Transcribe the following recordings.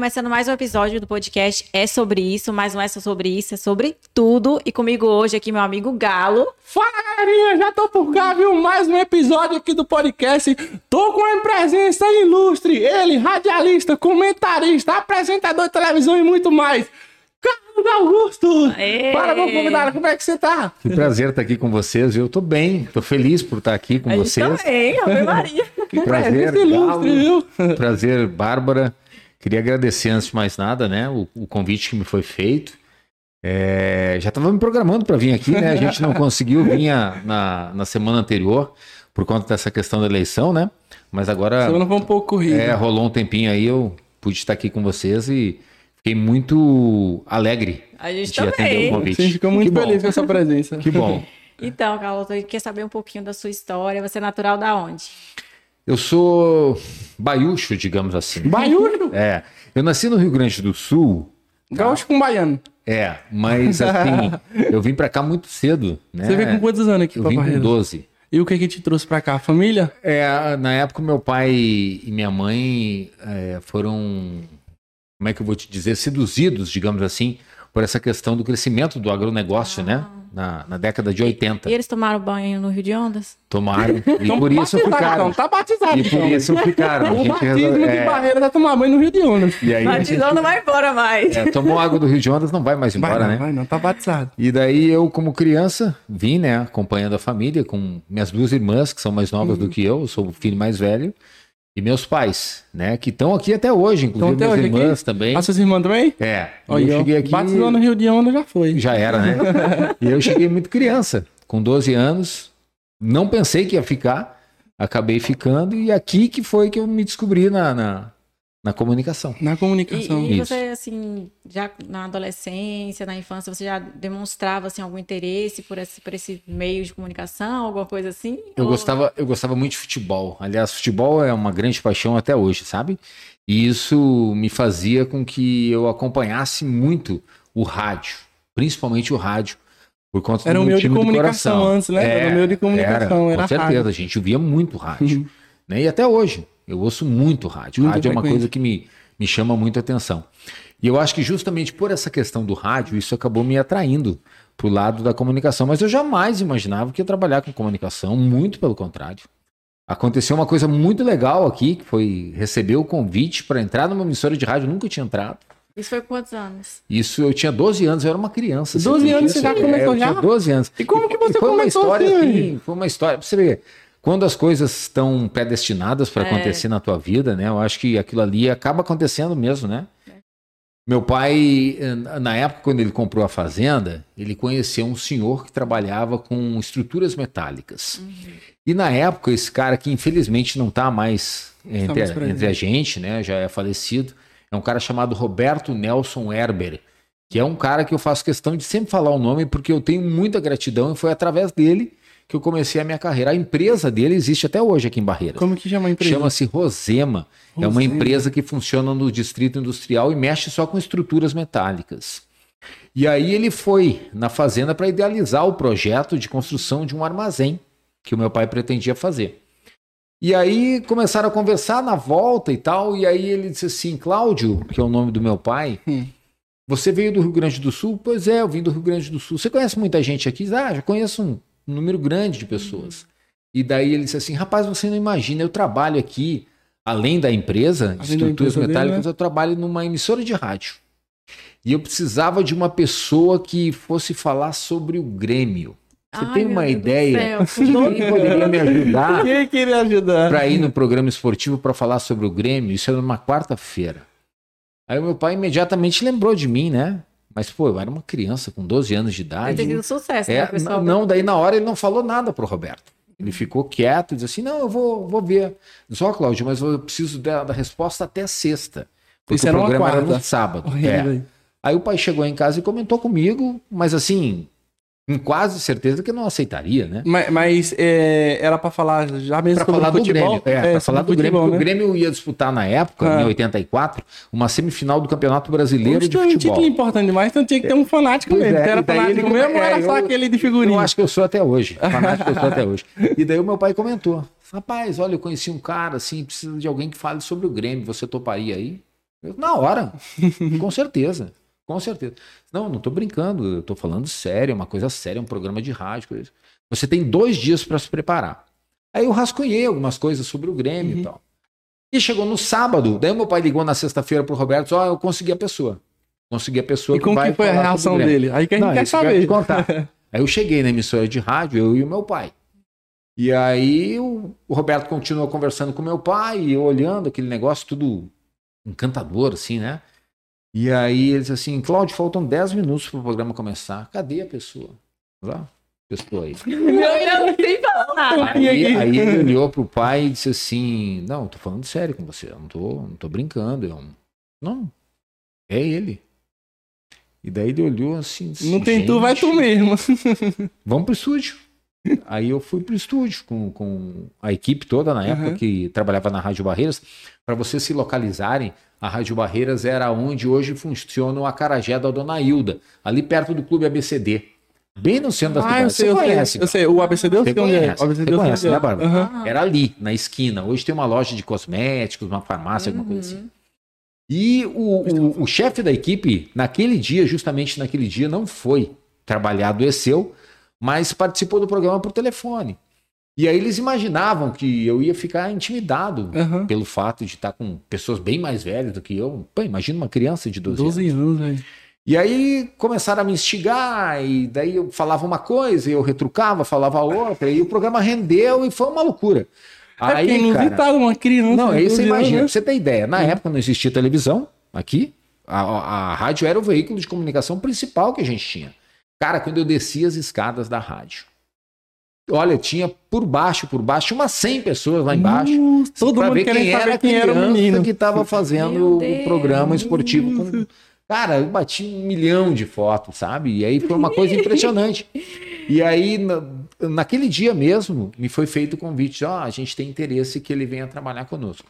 Começando mais um episódio do podcast É Sobre Isso, mas não é só sobre isso, é sobre tudo. E comigo hoje aqui meu amigo Galo. Fala, galerinha, já tô por cá, viu? Mais um episódio aqui do podcast. Tô com a presença ilustre, ele, radialista, comentarista, apresentador de televisão e muito mais. Carlos Augusto! Aê! Fala, meu convidado, como é que você tá? Que prazer estar aqui com vocês. Eu tô bem, tô feliz por estar aqui com A gente vocês. também, Ave Maria. Que prazer, Presença ilustre, Galo. viu? Prazer, Bárbara. Queria agradecer antes de mais nada, né, o, o convite que me foi feito. É, já estava me programando para vir aqui, né? A gente não conseguiu vir a- na, na semana anterior por conta dessa questão da eleição, né? Mas agora Semana foi um pouco corrida. é, rolou um tempinho aí, eu pude estar aqui com vocês e fiquei muito alegre A gente de atender o também. convite. A gente ficou muito Que bom. feliz com essa presença. Que bom. Então, Galo, eu queria saber um pouquinho da sua história. Você é natural da onde? Eu sou baiúcho, digamos assim. Baiúcho, É, eu nasci no Rio Grande do Sul. gaúcho com baiano. É, mas assim, eu vim pra cá muito cedo, né? Você veio com quantos anos aqui, Eu vim com Paparreiro? 12. E o que que te trouxe pra cá? Família? É, na época meu pai e minha mãe é, foram, como é que eu vou te dizer, seduzidos, digamos assim, por essa questão do crescimento do agronegócio, né? Na, na década de 80. E eles tomaram banho no Rio de Ondas? Tomaram. E Então, por isso batizado, ficaram. Então, tá batizado. E por então. isso ficaram. A O gente batismo resolve- de é, barreira é tomar banho no Rio de Ondas. e aí a gente, Batizão não vai embora mais. é, tomou água do Rio de Ondas, não vai mais Vai embora, não, né? vai não, tá batizado. E daí eu, como criança, vim, né, acompanhando a família com minhas duas irmãs, que são mais novas Uhum. do que eu, eu sou o filho mais velho, e meus pais, né, que estão aqui até hoje, inclusive até minhas hoje aqui? irmãs também. Ah, suas irmãs também? É, Olha, eu cheguei aqui, Batizou no Rio de Onda já foi. já era, né? e eu cheguei muito criança, com 12 anos, não pensei que ia ficar, acabei ficando, e aqui que foi que eu me descobri na, na, na comunicação. Na E, comunicação. e Isso. você, assim, já na adolescência, na infância, você já demonstrava, assim, algum interesse por esse, por esse meio de comunicação, alguma coisa assim? Eu Ou- gostava, eu gostava muito de futebol. Aliás, futebol é uma grande paixão até hoje, sabe? E isso me fazia com que eu acompanhasse muito o rádio, principalmente o rádio, por conta Era do meu meio de time do comunicação antes, né? Era um meio de comunicação, era com certeza, rádio. a gente via muito rádio. Uhum. né? E até hoje, eu ouço muito rádio. Muito rádio é uma coisa que me, me chama muito a atenção. E eu acho que justamente por essa questão do rádio, isso acabou me atraindo para o lado da comunicação. Mas eu jamais imaginava que ia trabalhar com comunicação, muito pelo contrário. Aconteceu uma coisa muito legal aqui, que foi receber o convite para entrar numa emissora de rádio, eu nunca tinha entrado. Isso foi quantos anos? Isso eu tinha 12 anos, eu era uma criança. 12 acredita? anos você já É, começou eu já? Tinha 12 anos. E como que você foi uma começou história assim, assim, foi uma história, pra você ver, quando as coisas estão predestinadas para É. acontecer na tua vida, né? Eu acho que aquilo ali acaba acontecendo mesmo, né? Meu pai, eh, na época quando ele comprou a fazenda, ele conheceu um senhor que trabalhava com estruturas metálicas. E na época esse cara que infelizmente não está mais entre, mais presente. entre a gente, né? Já é falecido. É um cara chamado Roberto Nelson Herber, que é um cara que eu faço questão de sempre falar o nome porque eu tenho muita gratidão e foi através dele que eu comecei a minha carreira. A empresa dele existe até hoje aqui em Barreiras. Como que chama a empresa? Chama-se Rosema. É uma Rosema. empresa que funciona no distrito industrial e mexe só com estruturas metálicas. E aí ele foi na fazenda para idealizar o projeto de construção de um armazém que o meu pai pretendia fazer. E aí começaram a conversar na volta e tal, e aí ele disse assim, Cláudio, que é o nome do meu pai, Hum. você veio do Rio Grande do Sul? Pois é, eu vim do Rio Grande do Sul. Você conhece muita gente aqui? Ah, já conheço um número grande de pessoas. E daí ele disse assim, rapaz, você não imagina, eu trabalho aqui, além da empresa, de Além da estruturas empresa dele, metálicas, né? eu trabalho numa emissora de rádio. E eu precisava de uma pessoa que fosse falar sobre o Grêmio. Você Ai, tem uma ideia quem poderia me ajudar Quem queria ajudar? para ir no programa esportivo para falar sobre o Grêmio? Isso era numa quarta-feira. Aí o meu pai imediatamente lembrou de mim, né? Mas, pô, eu era uma criança com 12 anos de Deve ter idade. sido sucesso, né, É, pessoal? não, daí na hora ele não falou nada pro Roberto. Ele ficou quieto e disse assim: não, eu vou, vou ver. Só, Cláudio, mas eu preciso da, da resposta até sexta. Porque Isso o programa era quarta. no sábado. Horrível, É. Aí o pai chegou em casa e comentou comigo, mas assim, com quase certeza que eu não aceitaria, né? Mas, mas, é, era pra falar já mesmo Pra falar do futebol? Grêmio. É, pra sobre falar do Grêmio, futebol, porque né? o Grêmio ia disputar na época, Ah. em 84, uma semifinal do Campeonato Brasileiro de Poxa, um Futebol. título importante demais, então tinha que ter um fanático Pois mesmo. é, era fanático ele- mesmo ou é, era só eu- aquele de figurinha? Eu acho que eu sou até hoje. Fanático eu sou até hoje. E daí o meu pai comentou: Rapaz, olha, eu conheci um cara assim, precisa de alguém que fale sobre o Grêmio. Você toparia aí? Eu, na hora, com certeza. Com certeza. Não, não tô brincando, eu tô falando sério, é uma coisa séria, é um programa de rádio. coisa. Você tem dois dias para se preparar. Aí eu rascunhei algumas coisas sobre o Grêmio Uhum. e tal. E chegou no sábado, daí meu pai ligou na sexta-feira pro Roberto, ó, eu consegui a pessoa. Consegui a pessoa E como vai que foi a reação dele? Aí que a gente Não, quer que saber. contar. Aí eu cheguei na emissora de rádio, eu e o meu pai. E aí o, o Roberto continuou conversando com meu pai, e eu olhando aquele negócio tudo encantador, assim, né? E aí ele disse assim, Cláudio, faltam 10 minutos para o programa começar. Cadê a pessoa? Lá, pessoa aí. Eu não sei falar nada. Aí, aí ele olhou pro pai e disse assim, não, tô falando sério com você, eu não tô, não tô brincando. Eu, não, é ele. E daí ele olhou assim, disse, Não tem tu, vai tu "Gente, mesmo. vamos pro estúdio. Aí eu fui pro estúdio com, com a equipe toda na época Uhum. que trabalhava na Rádio Barreiras. Para vocês se localizarem, a Rádio Barreiras era onde hoje funciona o Acarajé da Dona Hilda, ali perto do Clube ABCD. Bem no centro da Ah, eu cidade. sei, Você eu conhece, sei. Eu sei, o ABCD eu Você sei onde é. conhece, O ABCD você eu conhece, é. né, Bárbara? Aham. Era ali, na esquina. Hoje tem uma loja de cosméticos, uma farmácia, alguma coisa assim. E o, o, o chefe da equipe, naquele dia, justamente naquele dia, não foi trabalhar, adoeceu, mas participou do programa por telefone. E aí eles imaginavam que eu ia ficar intimidado Aham. pelo fato de estar com pessoas bem mais velhas do que eu. Pô, imagina uma criança de 12, 12 anos. anos, velho. E aí começaram a me instigar, e daí eu falava uma coisa, eu retrucava, falava outra, e o programa rendeu e foi uma loucura. É Aí, cara, inusitado, uma criança. não, aí você 12 imagina, né? pra você ter ideia. Na época não existia televisão aqui. A, a- a rádio era o veículo de comunicação principal que a gente tinha. Cara, quando eu descia as escadas da rádio, olha, tinha por baixo, por baixo, tinha umas 100 pessoas lá embaixo. Nossa, todo mundo ver quem era quem era o menino. que estava fazendo o programa esportivo com. Cara, eu bati um milhão de fotos, sabe? E aí foi uma coisa impressionante. E aí, naquele dia mesmo, me foi feito o convite: ó, a gente tem interesse que ele venha trabalhar conosco.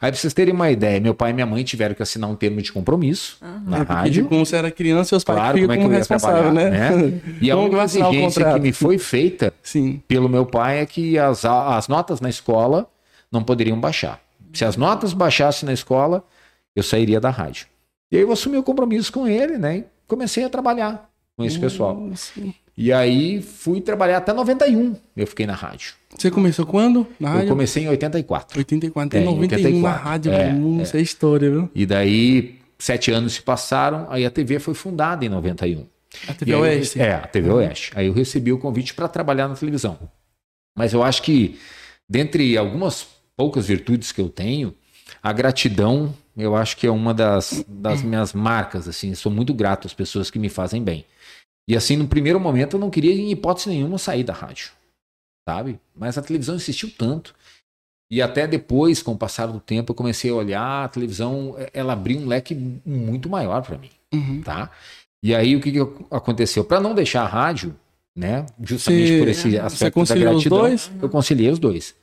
Aí, pra vocês terem uma ideia, meu pai e minha mãe tiveram que assinar um termo de compromisso na É, porque, rádio. como você era criança, seus pais Claro, ficam como é que como responsável, trabalhar, né? né? E a única exigência que me foi feita Sim. pelo meu pai é que as, as notas na escola não poderiam baixar. Se as notas baixassem na escola, eu sairia da rádio. E aí eu assumi o compromisso com ele, né? E comecei a trabalhar com esse pessoal. Nossa. E aí fui trabalhar até 91. Eu fiquei na rádio. Você começou quando? Na Eu rádio? comecei em 84. 84, tem É, em 91 na 84. rádio, É, velho. Não sei a história, viu? E daí sete anos se passaram. Aí a TV foi fundada em 91. A TV E eu Oeste. É, a TV Oeste. Aí eu recebi o convite para trabalhar na televisão. Mas eu acho que, dentre algumas poucas virtudes que eu tenho, a gratidão, eu acho que é uma das, das minhas marcas. Assim, sou muito grato às pessoas que me fazem bem. E assim, no primeiro momento, eu não queria, em hipótese nenhuma, sair da rádio. Sabe? Mas a televisão insistiu tanto. E até depois, com o passar do tempo, eu comecei a olhar, a televisão, eh, ela abriu um leque muito maior para mim Uhum. tá? E aí o que, que aconteceu? Para não deixar a rádio, né? Justamente por esse aspecto da gratidão, eu conciliei os dois.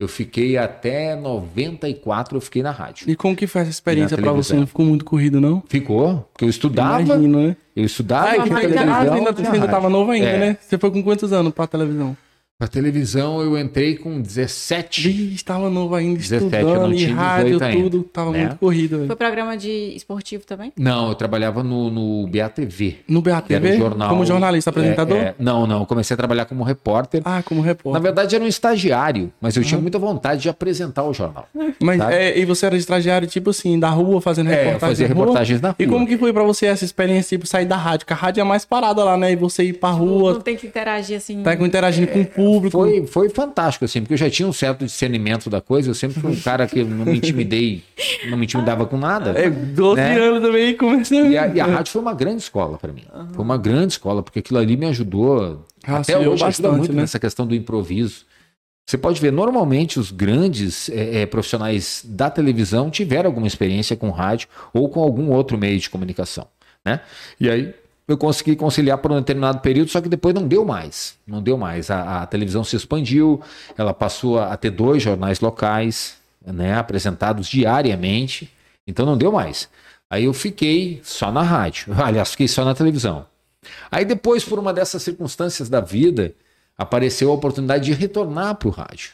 Eu fiquei até 94, eu fiquei na rádio. E como que foi essa experiência na pra você? Não ficou muito corrido, não? Ficou, porque eu estudava, Imagino, né? eu estudava Ah, mas televisão, ainda, tinha você ainda rádio. tava novo ainda, É. né? Você foi com quantos anos pra televisão? Pra televisão eu entrei com 17. Vixe, estava novo ainda, 17, eu não estudando, e tinha rádio, 18 ainda, tudo. Tava né? muito corrido, velho. Foi programa de esportivo também? Não, eu trabalhava no, no BATV. No BATV? um jornal. Como jornalista, apresentador? É, é, não, não, eu comecei a trabalhar como repórter. Ah, como Na repórter. verdade, era um estagiário, mas eu tinha muita vontade de apresentar o jornal. Mas, é, e você era estagiário, tipo assim, da rua, fazendo É, eu reportagem fazia na reportagens na rua. E como que foi pra você essa experiência, tipo, sair da rádio? Porque a rádio é mais parada lá, né? E você ir pra Não rua, tem que interagir assim. tá interagindo com o público. Foi, foi fantástico, assim, porque eu já tinha um certo discernimento da coisa. Eu sempre fui um cara que não me intimidei, não me intimidava com nada. É, 12 né? anos também começando. E a, e a rádio foi uma grande escola para mim. Foi uma grande escola, porque aquilo ali me ajudou. até Auxiliou hoje ajuda bastante, muito né? nessa questão do improviso. Você pode ver, normalmente os grandes eh, eh, profissionais da televisão tiveram alguma experiência com rádio ou com algum outro meio de comunicação, né? E aí eu consegui conciliar por um determinado período, só que depois não deu mais. Não deu mais. A, a televisão se expandiu, ela passou a ter dois jornais locais, né, apresentados diariamente. Então não deu mais. Aí eu fiquei só na rádio. Aliás, fiquei só na televisão. Aí depois, por uma dessas circunstâncias da vida, apareceu a oportunidade de retornar para o rádio.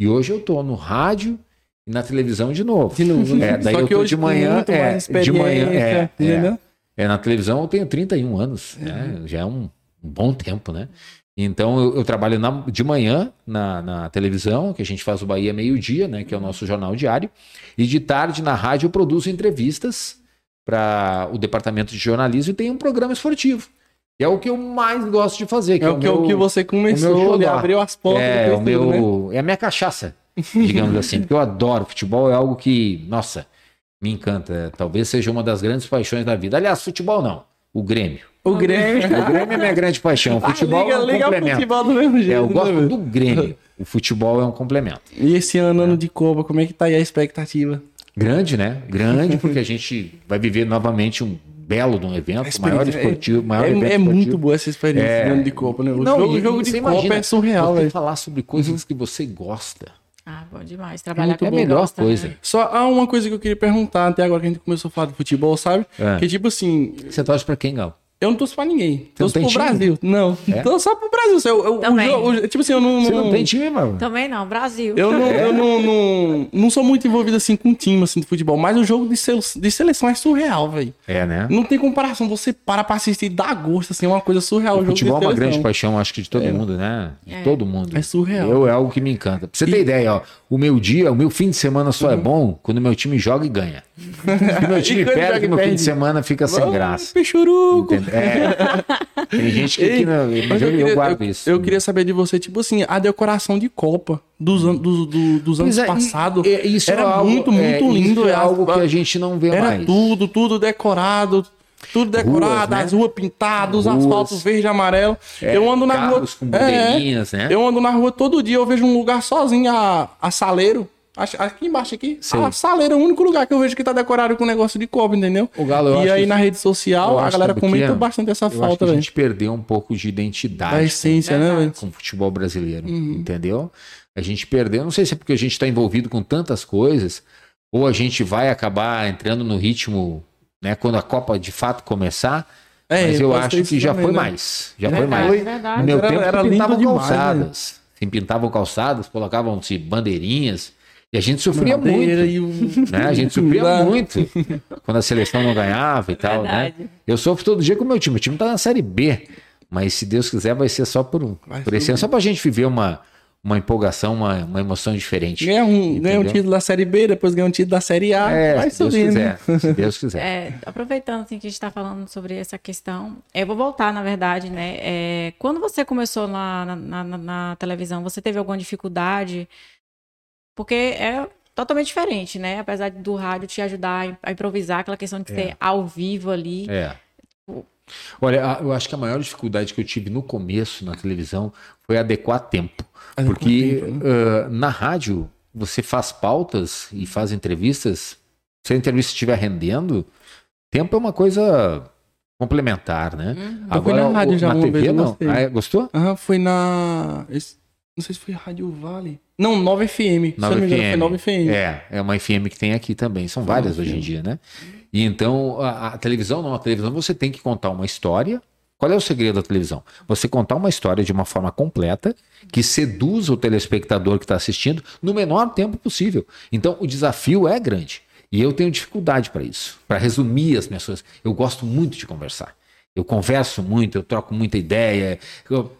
E hoje eu estou no rádio e na televisão de novo. De novo, né? É, daí Só eu tô hoje de manhã, é, de manhã, é, experiência, entendeu? É, é, na televisão eu tenho 31 anos, né? Já é um, um bom tempo, né? Então eu, eu trabalho na- de manhã na, na televisão, que a gente faz o Bahia meio-dia, né? Que é o nosso jornal diário. E de tarde na rádio eu produzo entrevistas para o departamento de jornalismo e tem um programa esportivo. Que é o que eu mais gosto de fazer. É o que, o meu- que você começou, ele abriu as portas é, o meu, tudo, né? é a minha cachaça, digamos assim, porque eu adoro futebol, é algo que, nossa, me encanta. Talvez seja uma das grandes paixões da vida. Aliás, futebol não, o Grêmio. O Grêmio. O Grêmio é minha grande paixão. O futebol Ah, liga, é um liga o complemento. futebol do mesmo jeito. É, eu né, gosto velho? do Grêmio. O futebol é um complemento. E esse ano, ano de Copa, como é que tá aí a expectativa? Grande, né? Grande, porque a gente vai viver novamente um belo de um evento, o maior experiência é- esportivo, maior é evento é esportivo. muito boa essa experiência É. de ano de Copa, né? O Não, jogo, e- o jogo de Copa imagina, é surreal, Você velho. falar sobre coisas que você gosta. Ah, bom demais. Trabalhar muito com É a melhor gosta, coisa. né? Só há uma coisa que eu queria perguntar, até agora que a gente começou a falar de futebol, sabe? É. Que tipo assim, Você torce pra quem, Gal? Eu não torço pra ninguém. Torço tem pro time? Brasil. Não, É? torço só pro Brasil. Eu, eu, o Também. tipo assim, eu não... Você não tem time, mano? Também não, Brasil. Eu, não, eu não, não, não sou muito envolvido assim com time assim, de futebol, mas o jogo de, sele- de seleção é surreal, velho. É, né? Não tem comparação. Você para pra assistir e dá gosto, assim, é uma coisa surreal. O, O jogo futebol é uma grande paixão, acho que de todo mundo, né? De É. todo mundo. É surreal. Eu, é algo que me encanta. Pra você ter ideia, ó, o meu dia, o meu fim de semana só é bom quando o meu time joga e ganha. O meu time E perde, e o meu fim de semana fica sem graça. Peixuruco. É. Tem gente que, que não, Mas eu, eu guardo eu- isso. eu queria saber de você, tipo assim, a decoração de Copa dos, an do- do- dos anos é, e- passados. é, isso era é algo- muito, é, muito lindo. Isso é a- algo que a- gente não vê Era mais. tudo, tudo decorado. Tudo decorado, né? as ruas pintadas, os Ruas. asfaltos verde e amarelo. É, eu ando na rua. com É, né? Eu ando na rua todo dia, eu vejo um lugar sozinho, a, a Saleiro. Aqui embaixo, aqui. Sei. A Saleiro é o único lugar que eu vejo que tá decorado com negócio de Copa, entendeu? O Galo, e aí que- na rede social, a galera comenta é? bastante essa Eu falta, que a velho. gente perdeu um pouco de identidade. Da essência, né, velho? com o futebol brasileiro, Uhum. entendeu? A gente perdeu, não sei se é porque a gente está envolvido com tantas coisas, ou a gente vai acabar entrando no ritmo, né, quando a Copa de fato começar, É, mas eu acho que já também, foi né? mais, já É foi verdade, mais. É verdade. No meu Era- tempo era pintavam demais, calçadas, se pintavam calçadas, colocavam-se bandeirinhas, e a gente sofria Madeira muito. e o... Né? A gente sofria muito quando a seleção não ganhava e tal, né? Eu sofro todo dia com o meu time. O time tá na Série B. Mas se Deus quiser, vai ser só por um. Vai Por esse ano, só pra gente viver uma, uma empolgação, uma, uma emoção diferente. Ganha um, ganha um título da Série B, depois ganha um título da Série A, É, vai se Deus subindo. quiser. Se Deus quiser. É, aproveitando assim, que a gente está falando sobre essa questão, eu vou voltar, na verdade, né? É, quando você começou na, na, na- na televisão, você teve alguma dificuldade? Porque é totalmente diferente, né? Apesar do rádio te ajudar a improvisar, aquela questão de ser ao vivo ali. É. Olha, a- eu acho que a maior dificuldade que eu tive no começo na televisão foi adequar tempo. Adequar Porque tempo, ah, na rádio você faz pautas e faz entrevistas. Se a entrevista estiver rendendo, tempo é uma coisa complementar, né? Uhum. Eu fui na o- rádio já na uma TV vez, eu não. Ah, é? gostou? Aham, foi na. esse- Não sei se foi Rádio Vale. Não, 9 FM. se eu não me engano, foi 9 FM. É, é uma FM que tem aqui também. São várias hoje em dia, né? E então, a, a televisão não. A televisão você tem que contar uma história. Qual é o segredo da televisão? Você contar uma história de uma forma completa, que seduza o telespectador que está assistindo no menor tempo possível. Então, o desafio é grande. E eu tenho dificuldade para isso, para resumir as minhas coisas. Eu gosto muito de conversar. Eu converso muito, eu troco muita ideia.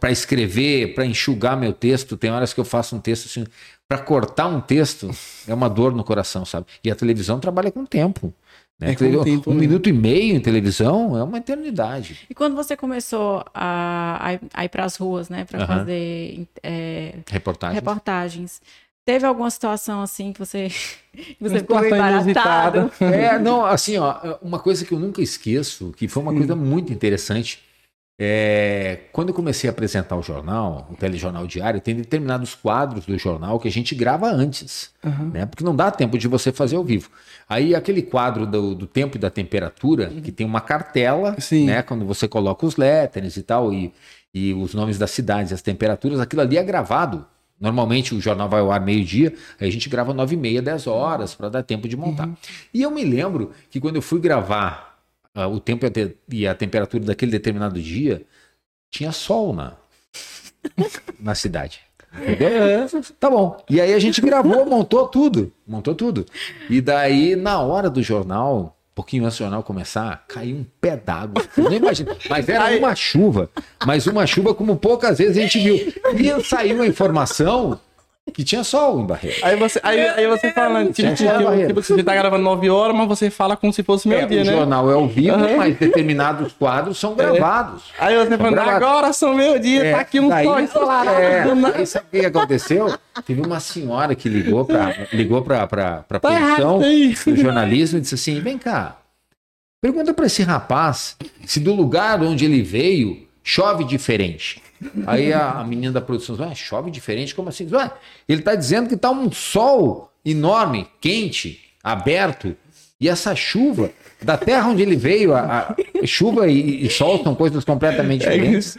Para escrever, para enxugar meu texto, tem horas que eu faço um texto assim. Para cortar um texto é uma dor no coração, sabe? E a televisão trabalha com tempo. Né? É, com tempo, um minuto e meio em televisão é uma eternidade. E quando você começou a, a ir- para as ruas, né, para fazer é, Reportagem. reportagens, teve alguma situação assim que você, que você ficou embaratado? É, não, assim, ó, uma coisa que eu nunca esqueço, que foi uma coisa muito interessante, é quando eu comecei a apresentar o jornal, o telejornal diário, tem determinados quadros do jornal que a gente grava antes, Aham. né? Porque não dá tempo de você fazer ao vivo. Aí aquele quadro do, do tempo e da temperatura, que tem uma cartela, Sim. né? Quando você coloca os letterings e tal, e, e os nomes das cidades, as temperaturas, aquilo ali é gravado. Normalmente o jornal vai ao ar meio-dia, aí a gente grava nove e meia, dez horas, para dar tempo de montar. E eu me lembro que quando eu fui gravar ah, o tempo e a, te- e a temperatura daquele determinado dia, tinha sol na, na cidade. Entendeu? Tá bom. E aí a gente gravou, montou tudo. Montou tudo. E daí, na hora do jornal, pouquinho antes do jornal começar, caiu um pé d'água. Eu Nem imagino. Mas era uma chuva. Mas uma chuva como poucas vezes a gente viu. E saiu a informação que tinha sol em Barreira. Aí você, aí, aí você fala, tipo, tipo, é a barreira. tipo, você tá gravando 9 horas, mas você fala como se fosse É, meio-dia, o né? jornal é ao vivo, Aham. mas determinados quadros são gravados. Aí você fala, agora são meio-dia, É, tá aqui um daí- sol ensolarado. É, do nada. aí sabe o que aconteceu? Teve uma senhora que ligou para ligou pra, pra, pra Tá produção do jornalismo e disse assim: vem cá, pergunta para esse rapaz se do lugar onde ele veio chove diferente. Aí a, a menina da produção diz, "Ué, chove diferente? Como assim? "Ué, ele está dizendo que está um sol enorme, quente, aberto, e essa chuva, da terra onde ele veio, a, a- chuva e, e sol são coisas completamente diferentes.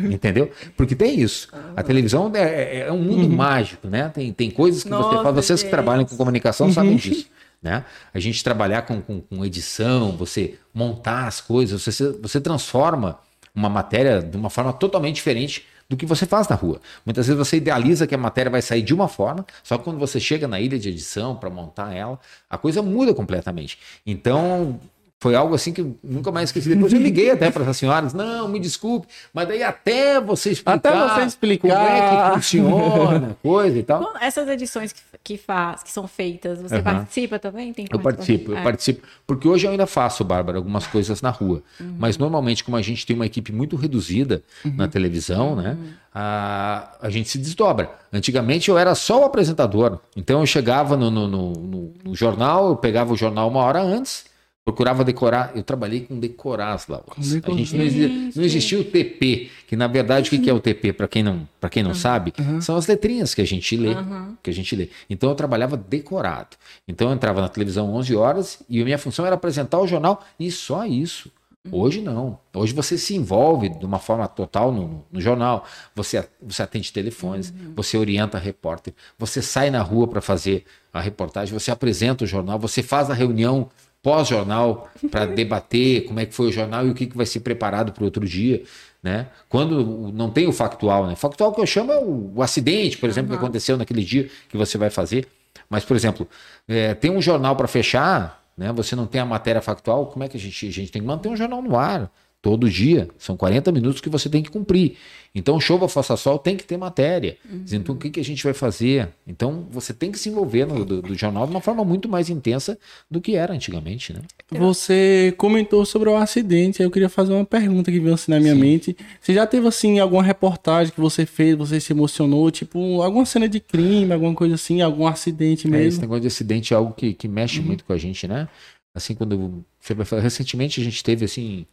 Entendeu? Porque tem isso. A televisão é, é- é um mundo mágico, né? Tem, tem coisas que você Nossa, faz. Vocês que trabalham com comunicação sabem disso. Né? A gente trabalhar com, com, com edição, você montar as coisas, você, você transforma uma matéria de uma forma totalmente diferente do que você faz na rua. Muitas vezes você idealiza que a matéria vai sair de uma forma, só que quando você chega na ilha de edição para montar ela, a coisa muda completamente. Então, foi algo assim que eu nunca mais esqueci. Depois eu liguei até para essas senhoras, não, me desculpe, mas daí até você explicar, Até você explicar. como é que funciona, coisa e tal. Quando Essas edições que, que faz, que são feitas, você Aham. participa também? Tem Eu participo, eu É. participo. Porque hoje eu ainda faço, Bárbara, algumas coisas na rua. Mas normalmente, como a gente tem uma equipe muito reduzida na televisão, né? A, a gente se desdobra. Antigamente eu era só o apresentador. Então eu chegava no, no, no- no- no jornal, eu pegava o jornal uma hora antes, procurava decorar. Eu trabalhei com decorar as laudas. A gente não, exi- não existia o TP, que na verdade o que é o TP, para quem não, para quem não sabe, são as letrinhas que a gente lê, que a gente lê. Então eu trabalhava decorado. Então eu entrava na televisão 11 horas e a minha função era apresentar o jornal e só isso. Hoje não. Hoje você se envolve de uma forma total no, no- no jornal. Você, a- você atende telefones, você orienta repórter, você sai na rua para fazer a reportagem, você apresenta o jornal, você faz a reunião pós-jornal para debater como é que foi o jornal e o que, que vai ser preparado para outro dia. Né? Quando não tem o factual, né? Factual que eu chamo é o, o acidente, por exemplo, que aconteceu naquele dia que você vai fazer. Mas, por exemplo, é, tem um jornal para fechar, né? Você não tem a matéria factual, como é que a gente, a gente tem que manter um jornal no ar? Todo dia. São 40 minutos que você tem que cumprir. Então, chova, faça sol, tem que ter matéria. Então, o que, que a gente vai fazer? Então, você tem que se envolver no do, do jornal de uma forma muito mais intensa do que era antigamente, né? Você comentou sobre o acidente, aí eu queria fazer uma pergunta que veio assim na minha Sim. mente. Você já teve assim alguma reportagem que você fez, você se emocionou, tipo alguma cena de crime, alguma coisa assim, algum acidente É, esse mesmo? negócio de acidente é algo que, que mexe muito com a gente, né? Assim, quando você vai falar, recentemente a gente teve assim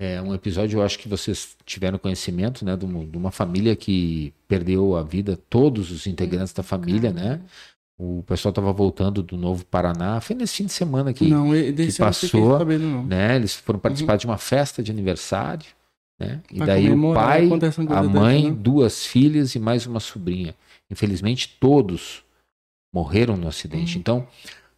é, um episódio, eu acho que vocês tiveram conhecimento, né, de uma, de uma família que perdeu a vida, todos os integrantes da família, né? O pessoal estava voltando do Novo Paraná, foi nesse fim de semana que, não, e- fiquei passou, não. né? Eles foram participar de uma festa de aniversário, né? E Pra daí o pai, coisa a mãe, né? duas filhas e mais uma sobrinha. Infelizmente, todos morreram no acidente. Uhum. Então,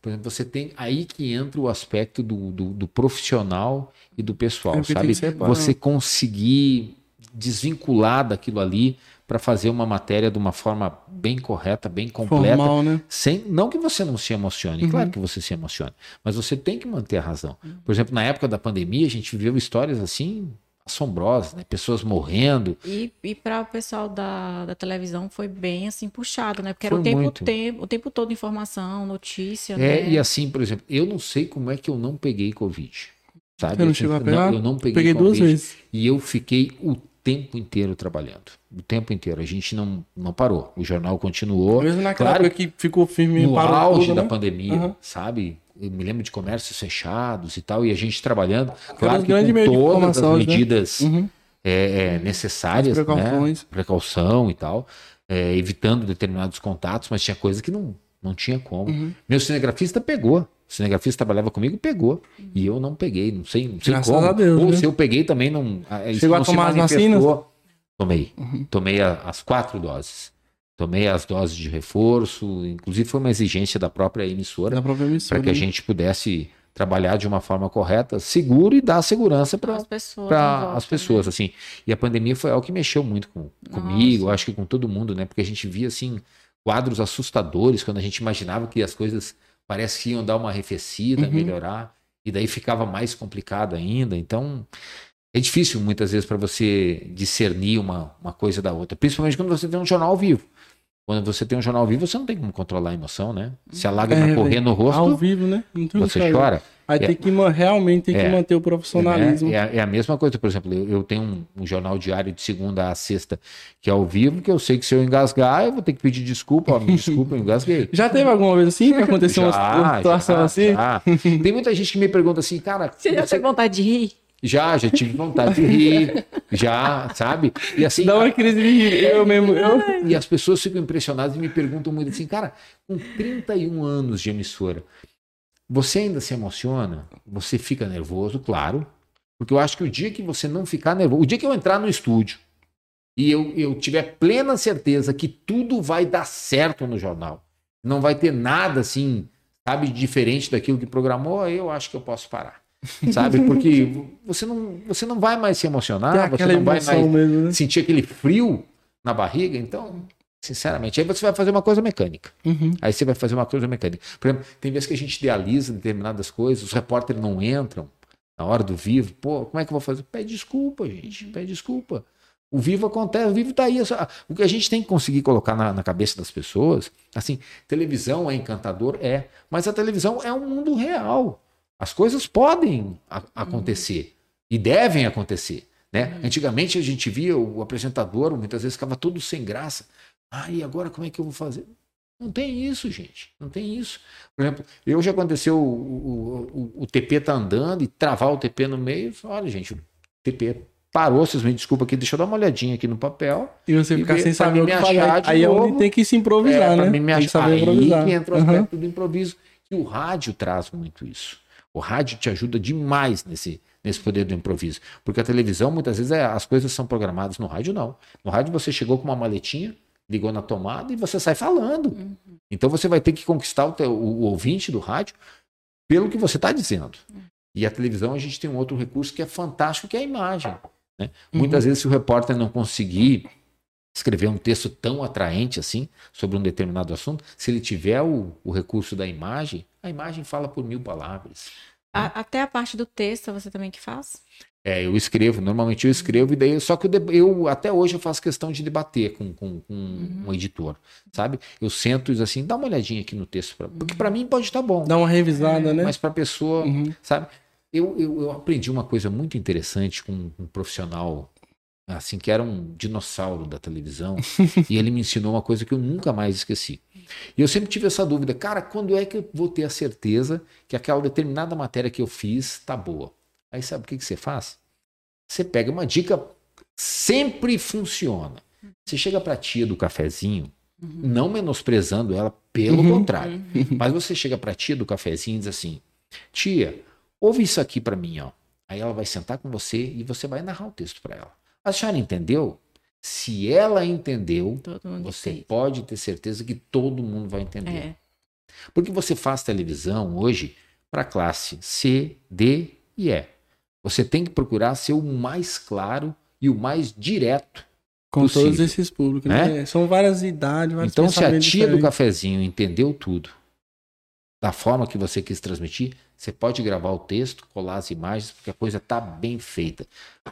por exemplo, você tem aí que entra o aspecto do, do, do profissional e do pessoal, É, sabe? Você conseguir desvincular daquilo ali para fazer uma matéria de uma forma bem correta, bem completa, Formal, né? sem não que você não se emocione, Uhum. claro que você se emocione, mas você tem que manter a razão. Por exemplo, na época da pandemia, a gente viveu histórias assim assombrosas, né? Pessoas morrendo. E, e para o pessoal da, da televisão foi bem assim puxado, né? Porque era Foi o tempo, muito. tempo, o tempo todo informação, notícia, É, né? e assim, por exemplo, eu não sei como é que eu não peguei Covid. Sabe? Você não chegou a pegar? eu não peguei, Peguei duas Covid. vezes. E eu fiquei o tempo inteiro trabalhando. O tempo inteiro. A gente não, não parou. O jornal continuou. Mesmo naquela Claro época que ficou firme no parou auge tudo, da né? pandemia, Uhum. sabe? Eu me lembro de comércios fechados e tal, e a gente trabalhando. Claro que com todas as né? medidas Uhum. é, é, necessárias, As precauções. né? precaução e tal, é, evitando determinados contatos, mas tinha coisa que não, não tinha como. Uhum. Meu cinegrafista pegou. O cinegrafista trabalhava comigo, pegou. E eu não peguei, não sei, não sei Graças como. a Deus, Ou né? se eu peguei também, não. ah, Chegou a não se tomar as manifestou. Tomei. Uhum. Tomei a- as quatro doses. Tomei as doses de reforço, inclusive foi uma exigência da própria emissora para que a né? gente pudesse trabalhar de uma forma correta, seguro e dar segurança para As pessoas. volta, as pessoas, né? assim. E a pandemia foi algo que mexeu muito com, comigo, acho que com todo mundo, né? Porque a gente via, assim, quadros assustadores quando a gente imaginava que as coisas parece que iam dar uma arrefecida, Uhum. melhorar, e daí ficava mais complicado ainda. Então, é difícil muitas vezes para você discernir uma, uma coisa da outra, principalmente quando você tem um jornal ao vivo. Quando você tem um jornal ao vivo, você não tem como controlar a emoção, né? Se a lágrima É, correr no Ao rosto, vivo, né? Tem você fazer. chora. Aí É. tem que realmente tem que É. manter o profissionalismo. É, é, a- é a mesma coisa, por exemplo, eu, eu tenho um, um jornal diário de segunda a sexta que é ao vivo, que eu sei que se eu engasgar, eu vou ter que pedir desculpa, ó, me desculpa, eu engasguei. Já teve alguma vez assim que aconteceu uma- uma situação já, assim? já. Tem muita gente que me pergunta assim, cara, Você já você- teve vontade de rir? Já, já tive vontade de rir, já, sabe? E assim, Dá uma crise de rir. Eu mesmo. Eu... e as pessoas ficam impressionadas e me perguntam muito assim, cara, com 31 anos de emissora, você ainda se emociona? Você fica nervoso, claro. Porque eu acho que o dia que você não ficar nervoso, o dia que eu entrar no estúdio e eu, eu tiver plena certeza que tudo vai dar certo no jornal, não vai ter nada assim, sabe, diferente daquilo que programou, eu acho que eu posso parar. Sabe? Porque você não, você não vai mais se emocionar, você não vai mais mesmo, né? sentir aquele frio na barriga, então, sinceramente, aí você vai fazer uma coisa mecânica. Uhum. Aí você vai fazer uma coisa mecânica. Por exemplo, tem vezes que a gente idealiza determinadas coisas, os repórteres não entram na hora do vivo. Pô, como é que eu vou fazer? Pede desculpa, gente. Pede desculpa. O vivo acontece, o vivo tá aí. só- O que a gente tem que conseguir colocar na, na cabeça das pessoas, assim, televisão é encantador? É. Mas a televisão é um mundo real. As coisas podem a- acontecer e devem acontecer. Né? Antigamente a gente via o apresentador, muitas vezes ficava todo sem graça. Ah, e agora como é que eu vou fazer? Não tem isso, gente. Não tem isso. Por exemplo, eu já aconteceu o, o, o, o TP tá andando e travar o TP no meio. Olha, gente, o TP parou, vocês me desculpa aqui, deixa eu dar uma olhadinha aqui no papel. E você ficar sem saber o que achar de Aí é onde novo. tem que se improvisar, É, né? mim me Tem que achar. saber Aí improvisar. que entra o Uhum. aspecto do improviso. E o rádio traz muito isso. O rádio te ajuda demais nesse, nesse poder do improviso. Porque a televisão, muitas vezes, é- as coisas são programadas. No rádio, não. No rádio, você chegou com uma maletinha, ligou na tomada e você sai falando. Então, você vai ter que conquistar o, teu- o- ouvinte do rádio pelo que você está dizendo. E a televisão, a gente tem um outro recurso que é fantástico, que é a imagem. né? Muitas vezes, se o repórter não conseguir escrever um texto tão atraente assim sobre um determinado assunto, se ele tiver o, o recurso da imagem, a imagem fala por mil palavras. A- até a parte do texto você também que faz? É, eu escrevo, normalmente eu escrevo, e daí, só que eu, eu até hoje eu faço questão de debater com, com, com um editor, sabe? Eu sento e diz assim, dá uma olhadinha aqui no texto, pra, porque para mim pode estar bom, Dá uma revisada, né? mas para a pessoa, Uhum. sabe? Eu, eu, eu aprendi uma coisa muito interessante com um profissional, assim, que era um dinossauro da televisão, e ele me ensinou uma coisa que eu nunca mais esqueci. E eu sempre tive essa dúvida, cara, quando é que eu vou ter a certeza que aquela determinada matéria que eu fiz tá boa? Aí sabe o que, que você faz? Você pega uma dica, sempre funciona. Você chega pra tia do cafezinho, não menosprezando ela, pelo Uhum. contrário. Mas você chega pra tia do cafezinho e diz assim: Tia, ouve isso aqui pra mim, ó. Aí ela vai sentar com você e você vai narrar o texto pra ela. A senhora entendeu? Se ela entendeu, você entende. pode ter certeza que todo mundo vai entender. É. Porque você faz televisão hoje para classe C, D e E. Você tem que procurar ser o mais claro e o mais direto. Com possível. todos esses públicos, né? São várias idades, vários Então, se a tia do diferentes. cafezinho entendeu tudo da forma que você quis transmitir, você pode gravar o texto, colar as imagens, porque a coisa está bem feita.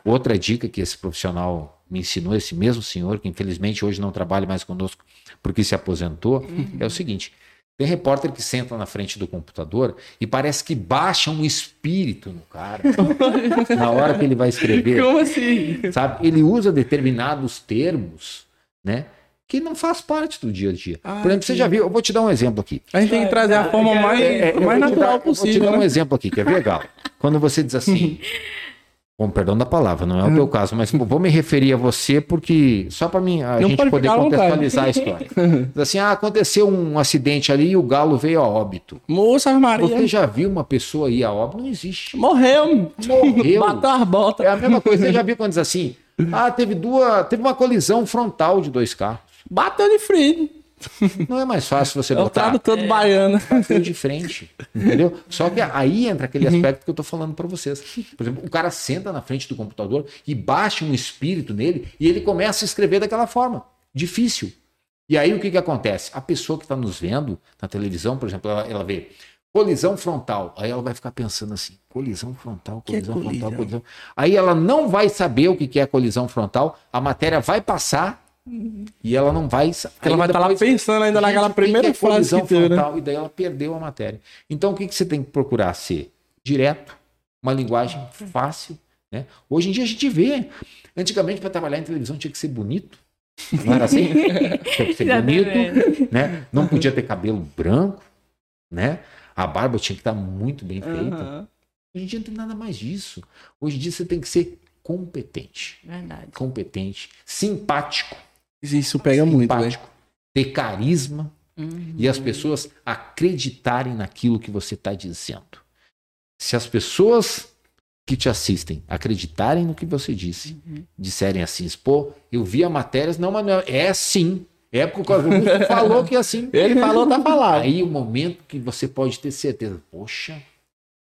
Outra dica que esse profissional me ensinou, esse mesmo senhor, que infelizmente hoje não trabalha mais conosco porque se aposentou, é o seguinte: tem repórter que senta na frente do computador e parece que baixa um espírito no cara na hora que ele vai escrever. Como assim? sabe? Ele usa determinados termos, né? Que não faz parte do dia a dia. Ah, Por exemplo, você já viu, eu vou te dar um exemplo aqui. A gente tem que trazer a forma mais, É, é, eu mais vou te dar- natural eu Vou te possível. dar um né? exemplo aqui, quer ver, Galo? Quando você diz assim, com perdão da palavra, não é o teu caso, mas vou me referir a você porque só para mim a Não gente pode poder contextualizar a história. Diz assim, ah, aconteceu um acidente ali e o Galo veio a óbito. Moça Maria. Você já viu uma pessoa ir a óbito? Não existe. Morreu. Morreu. Bateu as botas. É a mesma coisa, você já viu quando diz assim, ah, teve duas, teve uma colisão frontal de dois carros. Bateu de frio. Não é mais fácil você É botar tradutor do baiano. bateu de frente, entendeu? Só que aí entra aquele Uhum. aspecto que eu tô falando para vocês. Por exemplo, o cara senta na frente do computador e baixa um espírito nele e ele começa a escrever daquela forma. Difícil. E aí o que que acontece? A pessoa que está nos vendo na televisão, por exemplo, ela, ela vê colisão frontal. Aí ela vai ficar pensando assim, colisão frontal, é colisão frontal, colisão? colisão. Aí ela não vai saber o que que é colisão frontal, a matéria vai passar e ela não vai... Ela vai estar lá depois- pensando ainda naquela primeira que é frase colisão que teve, né? frontal? E daí ela perdeu a matéria. Então o que, que você tem que procurar ser? Direto, uma linguagem fácil. Né? Hoje em dia a gente vê. Antigamente, para trabalhar em televisão, tinha que ser bonito. Não era assim? tinha que ser bonito, né? Não podia ter cabelo branco, né? A barba tinha que estar muito bem feita. Aham. Hoje em dia não tem nada mais disso. Hoje em dia você tem que ser competente. Verdade. Competente, simpático. Isso pega muito, simpático, ter carisma Uhum. e as pessoas acreditarem naquilo que você está dizendo. Se as pessoas que te assistem acreditarem no que você disse, Uhum. disserem assim, pô, eu vi a matéria, não, mas não é, é sim. É por causa do que falou que é assim. Ele falou, tá falado. Aí o momento que você pode ter certeza, poxa,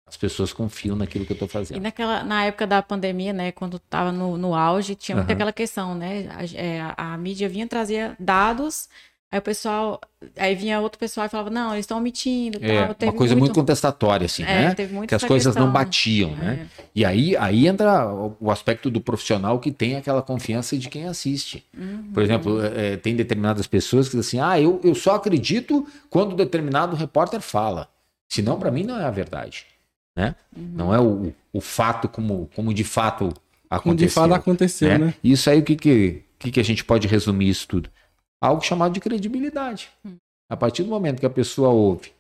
as pessoas confiam naquilo que eu estou E fazendo. naquela, na época da pandemia, né, quando estava no, no auge, tinha muito Aham. aquela questão, né? A, é, a- a mídia vinha trazia dados, aí o pessoal, aí vinha outro pessoal e falava, não, eles estão omitindo, É, tal. Uma coisa muito, contestatória, assim, é, né? teve muito Que as coisas não questão. batiam, né? É. E aí, aí entra o o aspecto do profissional que tem aquela confiança de quem assiste. Uhum. Por exemplo, é, tem determinadas pessoas que dizem assim: ah, eu, eu só acredito quando determinado repórter fala. Senão, para mim, não é a verdade. Né? Uhum. Não é o, o fato como, como de fato Como aconteceu. de fato aconteceu, né? né? Isso aí, o que, que, que, a gente pode resumir isso tudo? Algo chamado de credibilidade. Hum. A partir do momento que a pessoa ouve,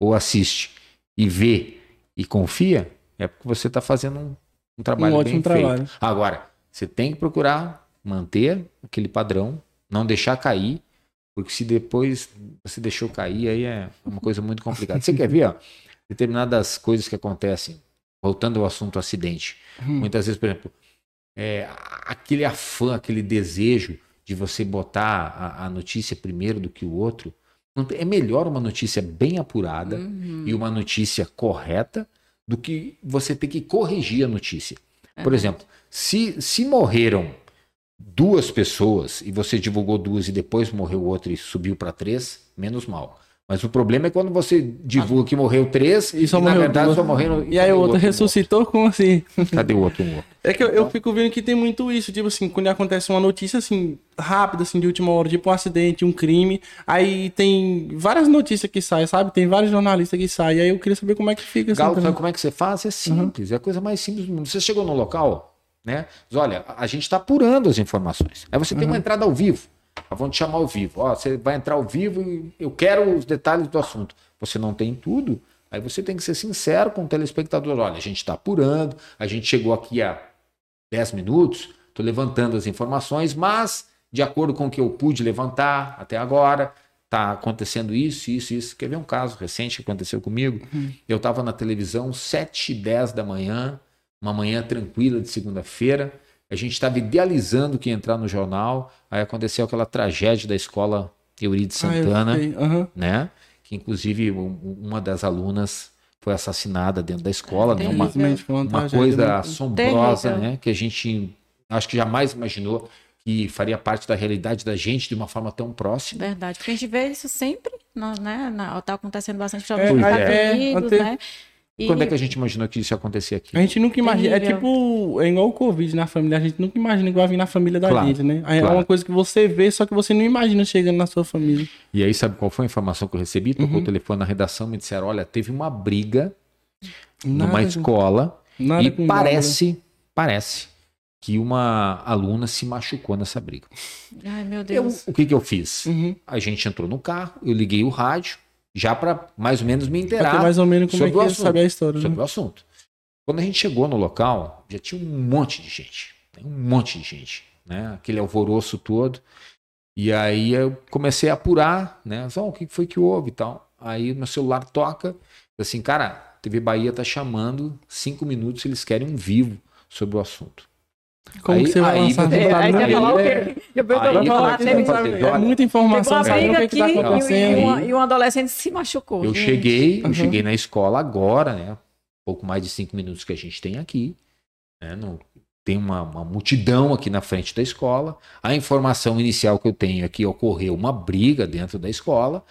ou assiste, e vê, e confia, é porque você está fazendo um, um trabalho Um bem ótimo feito. trabalho. Agora, você tem que procurar manter aquele padrão, não deixar cair, porque se depois você deixou cair, aí é uma coisa muito complicada. Você quer ver, ó, determinadas coisas que acontecem, voltando ao assunto acidente. Hum. Muitas vezes, por exemplo, é, aquele afã, aquele desejo de você botar a, a notícia primeiro do que o outro, é melhor uma notícia bem apurada Uhum. e uma notícia correta do que você ter que corrigir a notícia. Por exemplo, se, se morreram duas pessoas e você divulgou duas e depois morreu outra e subiu para três, menos mal. Mas o problema é quando você divulga que morreu três E só na morreu verdade duas. só morreram. E aí o outro morto? ressuscitou, como assim? Cadê o outro morto? É que eu, eu fico vendo que tem muito isso, tipo assim, quando acontece uma notícia assim, rápida, assim, de última hora, tipo um acidente, um crime, aí tem várias notícias que saem, sabe? Tem vários jornalistas que saem, aí eu queria saber como é que fica assim. Galo, também. sabe como é que você faz? É simples, é a coisa mais simples do mundo. Você chegou no local, né? Diz, olha, a gente está apurando as informações. Aí você tem uma entrada ao vivo. Ah, Vão te chamar ao vivo. Ó, você vai entrar ao vivo e eu quero os detalhes do assunto. Você não tem tudo, aí você tem que ser sincero com o telespectador. Olha, a gente está apurando, a gente chegou aqui há 10 minutos, estou levantando as informações, mas de acordo com o que eu pude levantar até agora, tá acontecendo isso, isso, isso. Quer ver um caso recente que aconteceu comigo? Eu estava na televisão 7 e 10 da manhã, uma manhã tranquila de segunda-feira. A gente estava idealizando que ia entrar no jornal. Aí aconteceu aquela tragédia da escola Eurides Ah, Santana, sei, aham. né? Que inclusive um- uma das alunas foi assassinada dentro da escola, né? Uma, uma coisa assombrosa, Terrível. né? Que a gente acho que jamais imaginou que faria parte da realidade da gente de uma forma tão próxima. Verdade, porque a gente vê isso sempre, na- né? Na, tá acontecendo bastante É, é, Estados é, ante- né? E- Quando é que a gente imaginou que isso ia acontecer aqui? A gente nunca imagina. É tipo. É igual o Covid na família. A gente nunca imagina que vai vir na família da Claro, gente, né? É claro. uma coisa que você vê, só que você não imagina chegando na sua família. E aí, sabe qual foi a informação que eu recebi? Tocou Uhum. o telefone na redação, me disseram: olha, teve uma briga numa Nada- escola nada e com nada. parece, parece que uma aluna se machucou nessa briga. Ai, meu Eu, Deus. o que, que eu fiz? Uhum. A gente entrou no carro, eu liguei o rádio, já para mais ou menos me inteirar mais ou menos como é sobre que o assunto. saber a história, sobre né? o assunto. Quando a gente chegou no local, já tinha um monte de gente. né? Um monte de gente. Né? Aquele alvoroço todo. E aí eu comecei a apurar, né? Só, o que foi que houve e tal. Aí meu celular toca, assim, cara, TV Bahia tá chamando cinco minutos, eles querem um vivo sobre o assunto. Como Aí- que você vai aí lançar Aí no você vai falar o quê? Eu Vai falar é muita informação, uma sabe o briga que, tá e, acontecendo. e, uma- e um adolescente se machucou. Eu gente. cheguei, eu Uhum. cheguei na escola agora, né? Pouco mais de cinco minutos que a gente tem aqui. Né? Não- tem uma, uma multidão aqui na frente da escola. A informação inicial que eu tenho é que ocorreu uma briga dentro da escola,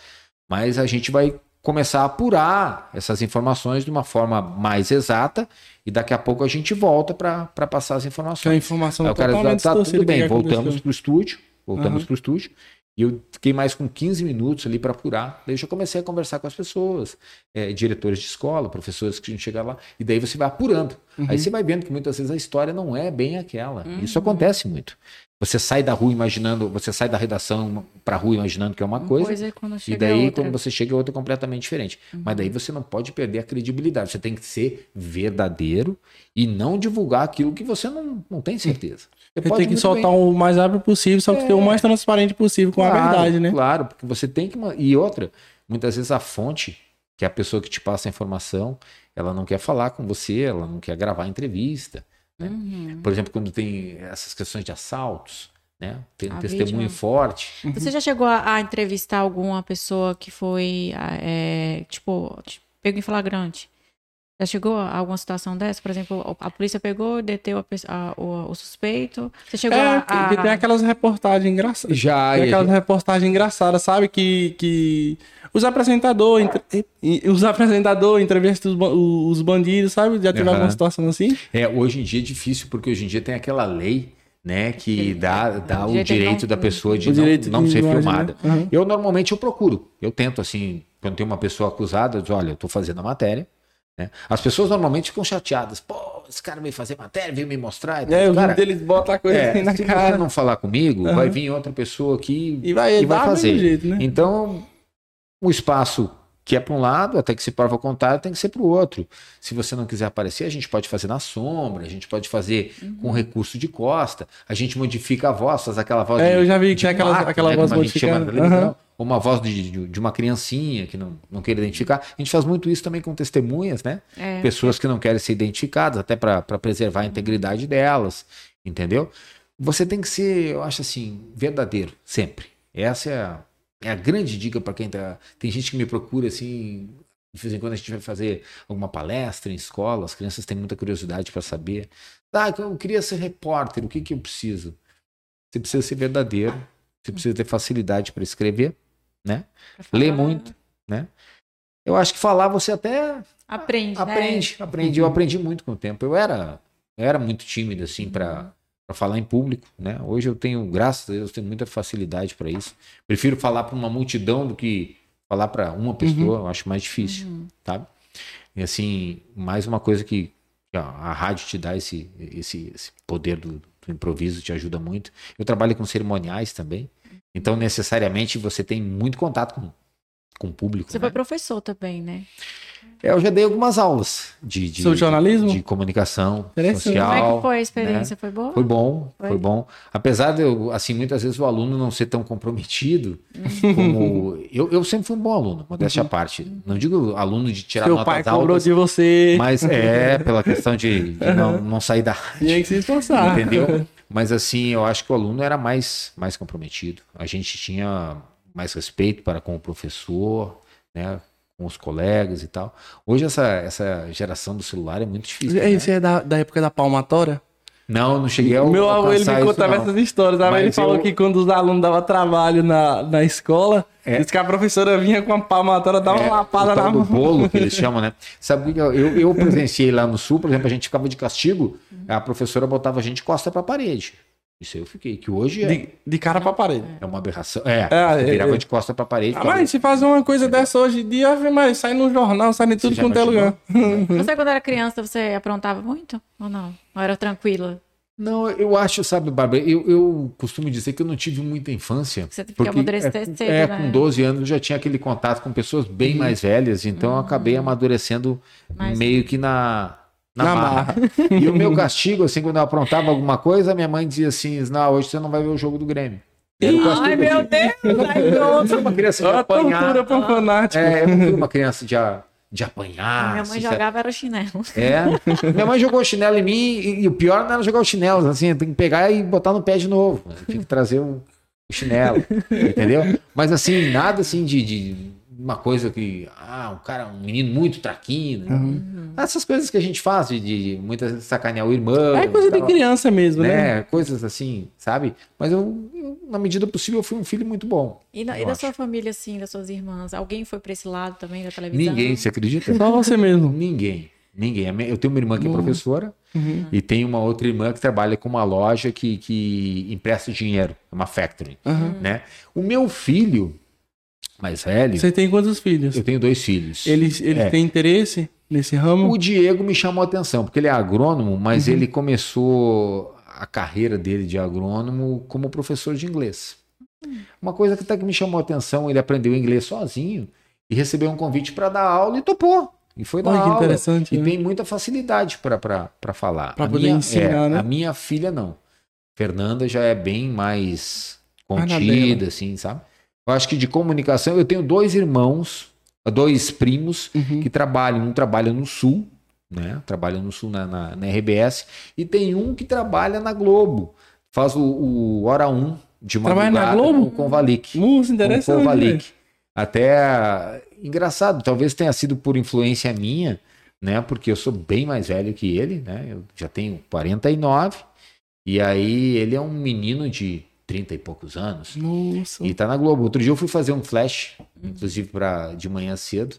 mas a gente vai começar a apurar essas informações de uma forma mais exata e daqui a pouco a gente volta para passar as Que é informações. informação Aí o cara totalmente tá, tudo bem, voltamos aconteceu. pro estúdio, voltamos Aham. pro estúdio. E eu fiquei mais com 15 minutos ali para apurar. Daí eu já comecei a conversar com as pessoas, eh, diretores de escola, professores que a gente chega lá, e daí você vai apurando. Uhum. Aí você vai vendo que muitas vezes a história não é bem aquela. Isso acontece muito. Você sai da rua imaginando, você sai da redação para a rua imaginando que é uma coisa, e quando e daí, outra. quando você chega, é outra completamente diferente. Mas daí você não pode perder a credibilidade. Você tem que ser verdadeiro e não divulgar aquilo que você não, não tem certeza. Você Você pode tem que soltar bem- o mais rápido possível, só que ser o mais transparente possível com a Claro, verdade, né? Claro, porque você tem que. E outra, muitas vezes a fonte, que é a pessoa que te passa a informação, ela não quer falar com você, ela não quer gravar entrevista. né? Uhum. Por exemplo, quando tem essas questões de assaltos, né? Tem um A testemunho vítima. forte. Você já chegou a, a entrevistar alguma pessoa que foi, ah, é, tipo, pego em flagrante? Já chegou a alguma situação dessa? Por exemplo, a polícia pegou, deteu a a- o, o suspeito. Você chegou É, a, a... que tem aquelas reportagens engraçadas. Já, Tem aquelas gente- reportagens engraçadas, sabe? Que, que os apresentadores, entre- os apresentadores entrevistam os, ba- os bandidos, sabe? Já teve Aham. alguma situação assim? É, hoje em dia é difícil, porque hoje em dia tem aquela lei, né, que dá, dá o o direito não- da pessoa de não, não de ser imagem, filmada. né? Uhum. Eu normalmente eu procuro, eu tento assim, quando tem uma pessoa acusada, eu digo, olha, eu tô fazendo a matéria, né? As pessoas normalmente ficam chateadas, pô, esse cara veio fazer matéria, veio me mostrar. e tal. É, os cara, deles botam a coisa é, assim na se cara. você não falar comigo, Aham. vai vir outra pessoa aqui E vai, e vai fazer. jeito, né? Então, o espaço que é para um lado, até que se prova o contrário, tem que ser para o outro. Se você não quiser aparecer, a gente pode fazer na sombra, a gente pode fazer com recurso de costa, a gente modifica a voz, faz aquela voz É, de, eu já vi que tem aquela- aquela né, voz modificada. Aham. Ou uma voz de, de- uma criancinha que não, não queira identificar. A gente faz muito isso também com testemunhas, né? É. Pessoas que não querem ser identificadas, até para preservar a integridade delas, entendeu? Você tem que ser, eu acho assim, verdadeiro, sempre. Essa é a, é a grande dica para quem tá. Tem gente que me procura assim. De vez em quando a gente vai fazer alguma palestra em escola, as crianças têm muita curiosidade para saber. Ah, eu queria ser repórter, o que, que eu preciso? Você precisa ser verdadeiro, você precisa ter facilidade para escrever, né? Muito, né? Eu acho que falar você até Aprende, Aprende, aprendi. Eu aprendi muito com o tempo. Eu era, eu era muito tímido, assim, para falar em público, né? Hoje eu tenho, graças a Deus, tenho muita facilidade para isso. Prefiro falar para uma multidão do que falar para uma pessoa. Eu acho mais difícil, Uhum. sabe? E assim, mais uma coisa que a, a rádio te dá esse, esse, esse poder do, do improviso, te ajuda muito. Eu trabalho com cerimoniais também. Então, necessariamente, você tem muito contato com, com o público. Você né? foi professor também, né? É, Eu já dei algumas aulas de, de, Sobre jornalismo? de comunicação Interessante. social. Como é que foi a experiência? Foi boa? Foi bom, Foi? foi? bom. Apesar de eu, assim, muitas vezes o aluno não ser tão comprometido como. Eu, eu sempre fui um bom aluno, modéstia à parte. Não digo aluno de tirar Seu notas pai cobrou altas, de você. mas é pela questão de, de não, não sair da Tinha que se esforçar. Entendeu? Mas assim, eu acho que o aluno era mais, mais comprometido. A gente tinha mais respeito para com o professor, né? Com os colegas e tal. Hoje essa, essa geração do celular é muito difícil. né? Esse é da, da época da palmatória? Não, não cheguei ao Meu avô, ele me contava essas histórias, sabe? Ele Mas falou eu- que quando os alunos davam trabalho na, na escola, É. disse que a professora vinha com a palmatória, dava uma lapada na mão. bolo que eles chamam, né? Sabe o que eu, eu, presenciei lá no sul, por exemplo, a gente ficava de castigo, a professora botava a gente costa para a parede. Isso aí eu fiquei, que hoje é, De, de cara pra parede. é uma aberração. É, É, é, virava é. de costa para parede. Ah, mas se fazer uma coisa dessa hoje em dia, Maria, sai no jornal, sai em tudo quanto é lugar. Você, quando era criança, você aprontava muito? Ou não? Ou era tranquila? Não, eu acho, sabe, Bárbara, eu, eu costumo dizer que eu não tive muita infância. Você porque amadurecer é, cedo, é, né? com 12 anos eu já tinha aquele contato com pessoas bem mais velhas, então eu acabei amadurecendo Mais- meio que na, na, Na marra. E o meu castigo, assim, quando eu aprontava alguma coisa, minha mãe dizia assim: não, hoje você não vai ver o jogo do Grêmio. Era Ai, meu assim. Deus! Ai, Eu uma criança de apanhar. pra um fanático. É, eu não fui uma criança de, a- de apanhar. minha mãe assim, sabe? jogava era o chinelo. É. Minha mãe jogou chinelo em mim e, e o pior não era jogar o chinelo, assim, tem que pegar e botar no pé de novo. Tem que trazer o, o chinelo, entendeu? Mas assim, nada assim de, de uma coisa que, ah, um cara, um menino muito traquino. Uhum. Essas coisas que a gente faz de, de muitas vezes sacanear o irmão. É coisa de tal, criança mesmo, né? né? Coisas assim, sabe? Mas eu, eu, na medida possível, eu fui um filho muito bom. E, na- e da acho. sua família, assim, das suas irmãs? Alguém foi pra esse lado também da televisão? Ninguém, você acredita? Só você mesmo. Ninguém. Ninguém. Eu tenho uma irmã que é Uhum. professora Uhum. e tenho uma outra irmã que trabalha com uma loja que, que empresta dinheiro, é uma factory, Uhum. né? O meu filho mais velho, Você tem quantos filhos? eu tenho dois filhos. Eles, eles É. têm interesse nesse ramo? O Diego me chamou a atenção, porque ele é agrônomo, mas ele começou a carreira dele de agrônomo como professor de inglês. Uma coisa que até que me chamou a atenção, ele aprendeu inglês sozinho e recebeu um convite para dar aula e topou. E foi dar Olha que aula. interessante. E né? tem muita facilidade para falar. Pra A poder minha- ensinar, é, né? A minha filha não. Fernanda já é bem mais na contida, assim, sabe? Eu acho que de comunicação, eu tenho dois irmãos, dois primos Uhum. que trabalham. Um trabalha no Sul, né? Trabalha no Sul na, na, na RBS. E tem um que trabalha na Globo. Faz o, o Hora 1 de Trabalha na madrugada Globo? com o Kovalik. Muito Com o interessante. né? Kovalik. Até engraçado, talvez tenha sido por influência minha, né? Porque eu sou bem mais velho que ele, né? Eu já tenho 49. E aí ele é um menino de 30 e poucos anos. Nossa. E tá na Globo. Outro dia eu fui fazer um flash, inclusive para de manhã cedo,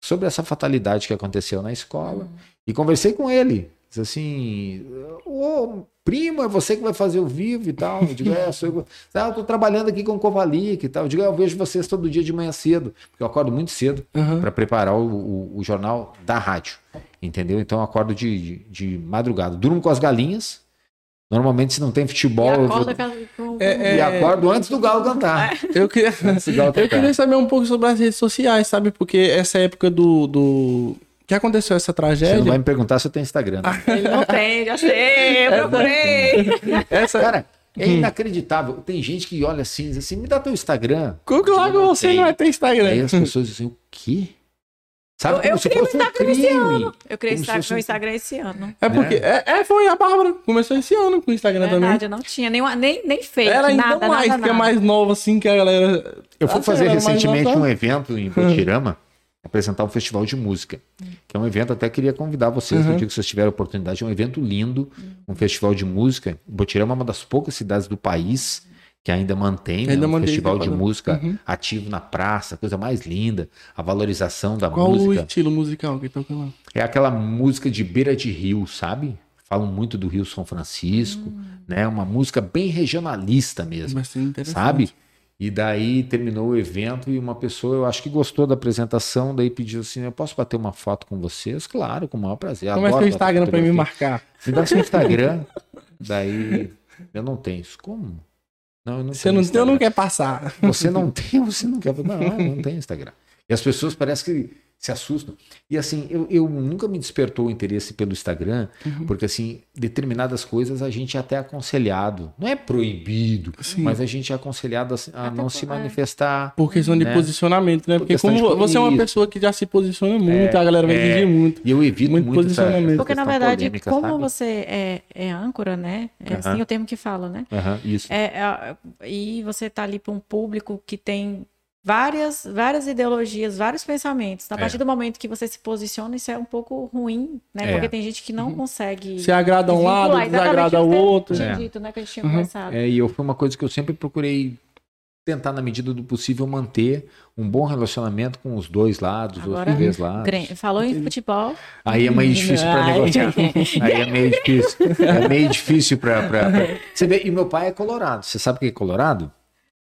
sobre essa fatalidade que aconteceu na escola. E conversei com ele. Disse assim: Ô, primo, é você que vai fazer o vivo e tal. Eu digo: É, sou eu. Ah, eu tô trabalhando aqui com o Kovalik e tal. Eu digo: "É, Eu vejo vocês todo dia de manhã cedo, porque eu acordo muito cedo Aham. para preparar o, o- o jornal da rádio. Entendeu? Então eu acordo de, de, de madrugada. Durmo com as galinhas. Normalmente, se não tem E futebol, eu vou- acorda com- com- É, e acordo antes do galo cantar. Eu queria, galo eu cantar. queria saber um pouco sobre as redes sociais, sabe? Porque essa época do. do... que aconteceu essa Você não tragédia? vai me perguntar se eu tenho Instagram. né? Ele não tem, já sei, eu procurei. Essa... Cara, é inacreditável. Tem gente que olha assim e diz assim: me dá teu Instagram. Como que logo você não vai ter Instagram? Aí as pessoas dizem: o quê? Sabe Eu- eu criei um um Instagram esse crime. Eu criei Como se Insta- fosse meu Instagram esse ano. É porque. É, é, foi a Bárbara. Começou esse ano com o Instagram Verdade, também. eu não tinha nem, nem, nem fake, Era ainda nada, mais, nada, que é mais nova assim que a galera. Eu fui Ah, fazer recentemente um evento em Botirama, apresentar um festival de música. Que é um evento, até queria convidar vocês, Uhum. no dia que vocês tiverem a oportunidade, é um evento lindo, um festival de música. Botirama é uma das poucas cidades do país que ainda mantém né, Ainda um festival de música Uhum. ativo na praça, coisa mais linda, a valorização da Qual o música. estilo musical que toca lá? É aquela música de beira de rio, sabe? Falam muito do Rio São Francisco, né? Uma música bem regionalista mesmo, sabe? E daí terminou o evento e uma pessoa, eu acho que gostou da apresentação, daí pediu assim: Eu posso bater uma foto com vocês? Claro, com o maior prazer. Como é o Instagram pra me marcar? Me dá seu Instagram. daí eu não tenho isso. Como? Não, eu não Você não, Instagram. eu não quer passar. Você não tem, você não quer. Não, eu não tenho Instagram. E as pessoas parecem que se assustam. E assim, eu, eu nunca me despertou o interesse pelo Instagram, Uhum. porque assim, determinadas coisas a gente é até aconselhado. Não é proibido, Sim. mas a gente é aconselhado a, a não se é. manifestar. Por questão de Né? posicionamento, né? Por Porque como você é uma pessoa que já se posiciona muito, a galera vai é. exigir muito. E eu evito Muito muito, posicionamento. essa Porque, na verdade, polêmica, como sabe? você é, é âncora, né? É assim o termo que fala, né? Aham, isso. É, é, e você tá ali para um público que tem várias, várias ideologias, vários pensamentos. A É. partir do momento que você se posiciona, isso é um pouco ruim, né? É. Porque tem gente que não consegue. Se agrada um lado, desagrada o outro. Tinha É. dito, né? Que a gente tinha Uhum. conversado. É, e eu foi uma coisa que eu sempre procurei tentar, na medida do possível, manter um bom relacionamento com os dois lados, Agora, os três lados. Falou em futebol. Aí é meio difícil para Ai. negociar. Aí é meio difícil. É meio difícil para. Você vê, e meu pai é colorado. Você sabe o que é colorado?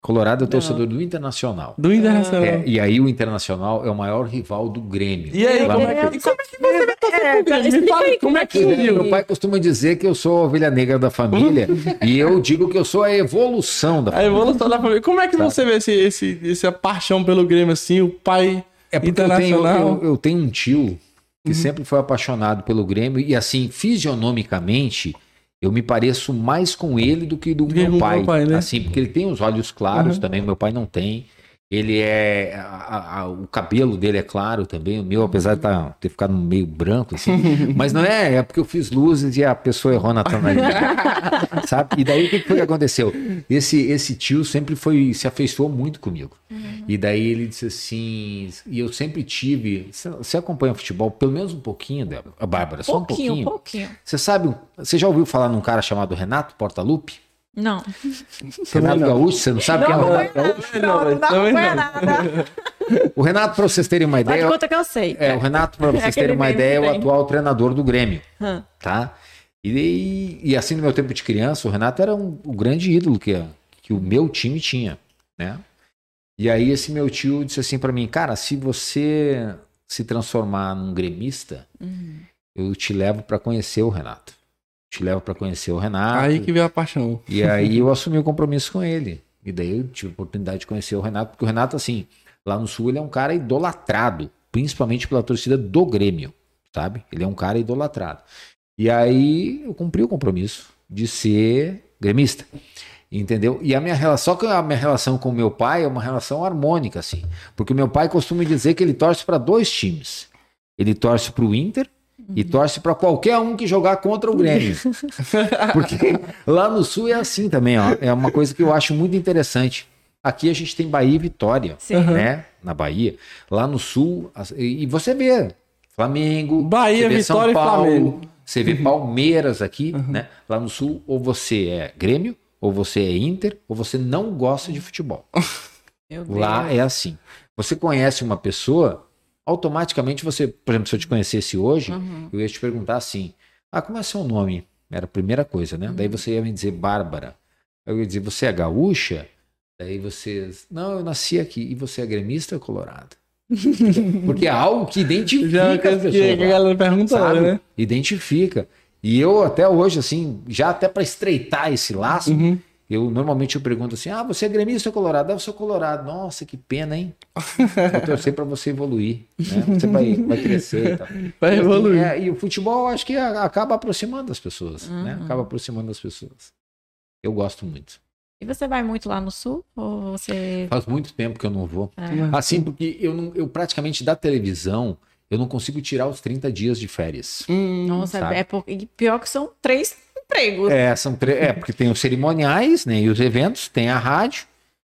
Colorado é torcedor do Internacional. Do Internacional. É, e aí o Internacional é o maior rival do Grêmio. E aí, Meu como é que, Deus. como é que você vai torcer pro Grêmio? Me explica fala aí como é que é que-. Meu pai costuma dizer que eu sou a ovelha negra da família e eu digo que eu sou a evolução da A família. evolução da família. Como é que Sabe? você vê esse, esse, essa paixão pelo Grêmio assim? O pai É porque eu tenho, internacional. eu, eu tenho um tio que Uhum. sempre foi apaixonado pelo Grêmio e assim, fisionomicamente, eu me pareço mais com ele do que do meu pai. meu pai, né? Assim, porque ele tem os olhos claros Uhum. também, meu pai não tem. Ele é. a- a- o cabelo dele é claro também. O meu, apesar de tá- ter ficado meio branco, assim. mas não é, é porque eu fiz luzes e a pessoa errou na tonalidade. sabe? E daí o que que foi que aconteceu? Esse, esse tio sempre foi. se afeiçoou muito comigo. E daí ele disse assim. E eu sempre tive. Você, acompanha futebol pelo menos um pouquinho, Débora? A Bárbara, só um pouquinho, pouquinho. pouquinho. Você sabe, você já ouviu falar num cara chamado Renato Portaluppi? Não. Renato não. Gaúcho, você não sabe quem é o Não Renato Gaúcho? Não, não Também acompanha não. nada. O Renato, para vocês terem uma ideia, conta que eu sei. é, o Renato, para vocês terem uma ideia, é o atual treinador do Grêmio, tá? E, e assim, no meu tempo de criança, o Renato era um- o grande ídolo que, que o meu time tinha, né? E aí esse meu tio disse assim para mim, cara, se você se transformar num gremista, Uhum. eu te levo para conhecer o Renato. Te levo para conhecer o Renato. Aí que veio a paixão. E aí eu assumi o compromisso com ele. E daí eu tive a oportunidade de conhecer o Renato, porque o Renato, assim, lá no Sul, ele é um cara idolatrado, principalmente pela torcida do Grêmio, sabe? Ele é um cara idolatrado. E aí eu cumpri o compromisso de ser gremista. Entendeu? E a minha relação, só que a minha relação com o meu pai é uma relação harmônica, assim. Porque o meu pai costuma dizer que ele torce para dois times. Ele torce para o Inter e torce para qualquer um que jogar contra o Grêmio. Porque lá no Sul é assim também, ó. É uma coisa que eu acho muito interessante. Aqui a gente tem Bahia e Vitória, Sim. né? Na Bahia. Lá no Sul, e você vê Flamengo, Bahia, você vê Vitória e Flamengo. você vê Palmeiras aqui, né? Lá no Sul, ou você é Grêmio, ou você é Inter, ou você não gosta de futebol. Meu Deus. Lá é assim. Você conhece uma pessoa, automaticamente você, por exemplo, se eu te conhecesse hoje, Uhum. eu ia te perguntar assim: ah, como é seu nome? Era a primeira coisa, né? Daí você ia me dizer Bárbara. Eu ia dizer, você é gaúcha? Daí você, não, eu nasci aqui. E você é gremista ou colorado? Porque é algo que identifica Já as que, pessoas. que a galera perguntou, sabe? né? Identifica. E eu até hoje, assim, já até para estreitar esse laço, Uhum. Eu normalmente eu pergunto assim: ah, você é gremista ou colorado? Ah, eu sou colorado. Nossa, que pena, hein? Vou torcer para você evoluir. Né? Você vai, vai crescer e tal. Vai Assim, evoluir. é, e o futebol, acho que acaba aproximando as pessoas. Né? Uhum. Acaba aproximando as pessoas. Eu gosto muito. E você vai muito lá no sul? Ou você. Faz muito tempo que eu não vou. É. Assim, porque eu, não, eu praticamente da televisão, eu não consigo tirar os 30 dias de férias. Hum, Nossa, sabe? é porque. Pior que são três empregos. É, são tre- é, porque tem os cerimoniais, né, e os eventos, tem a rádio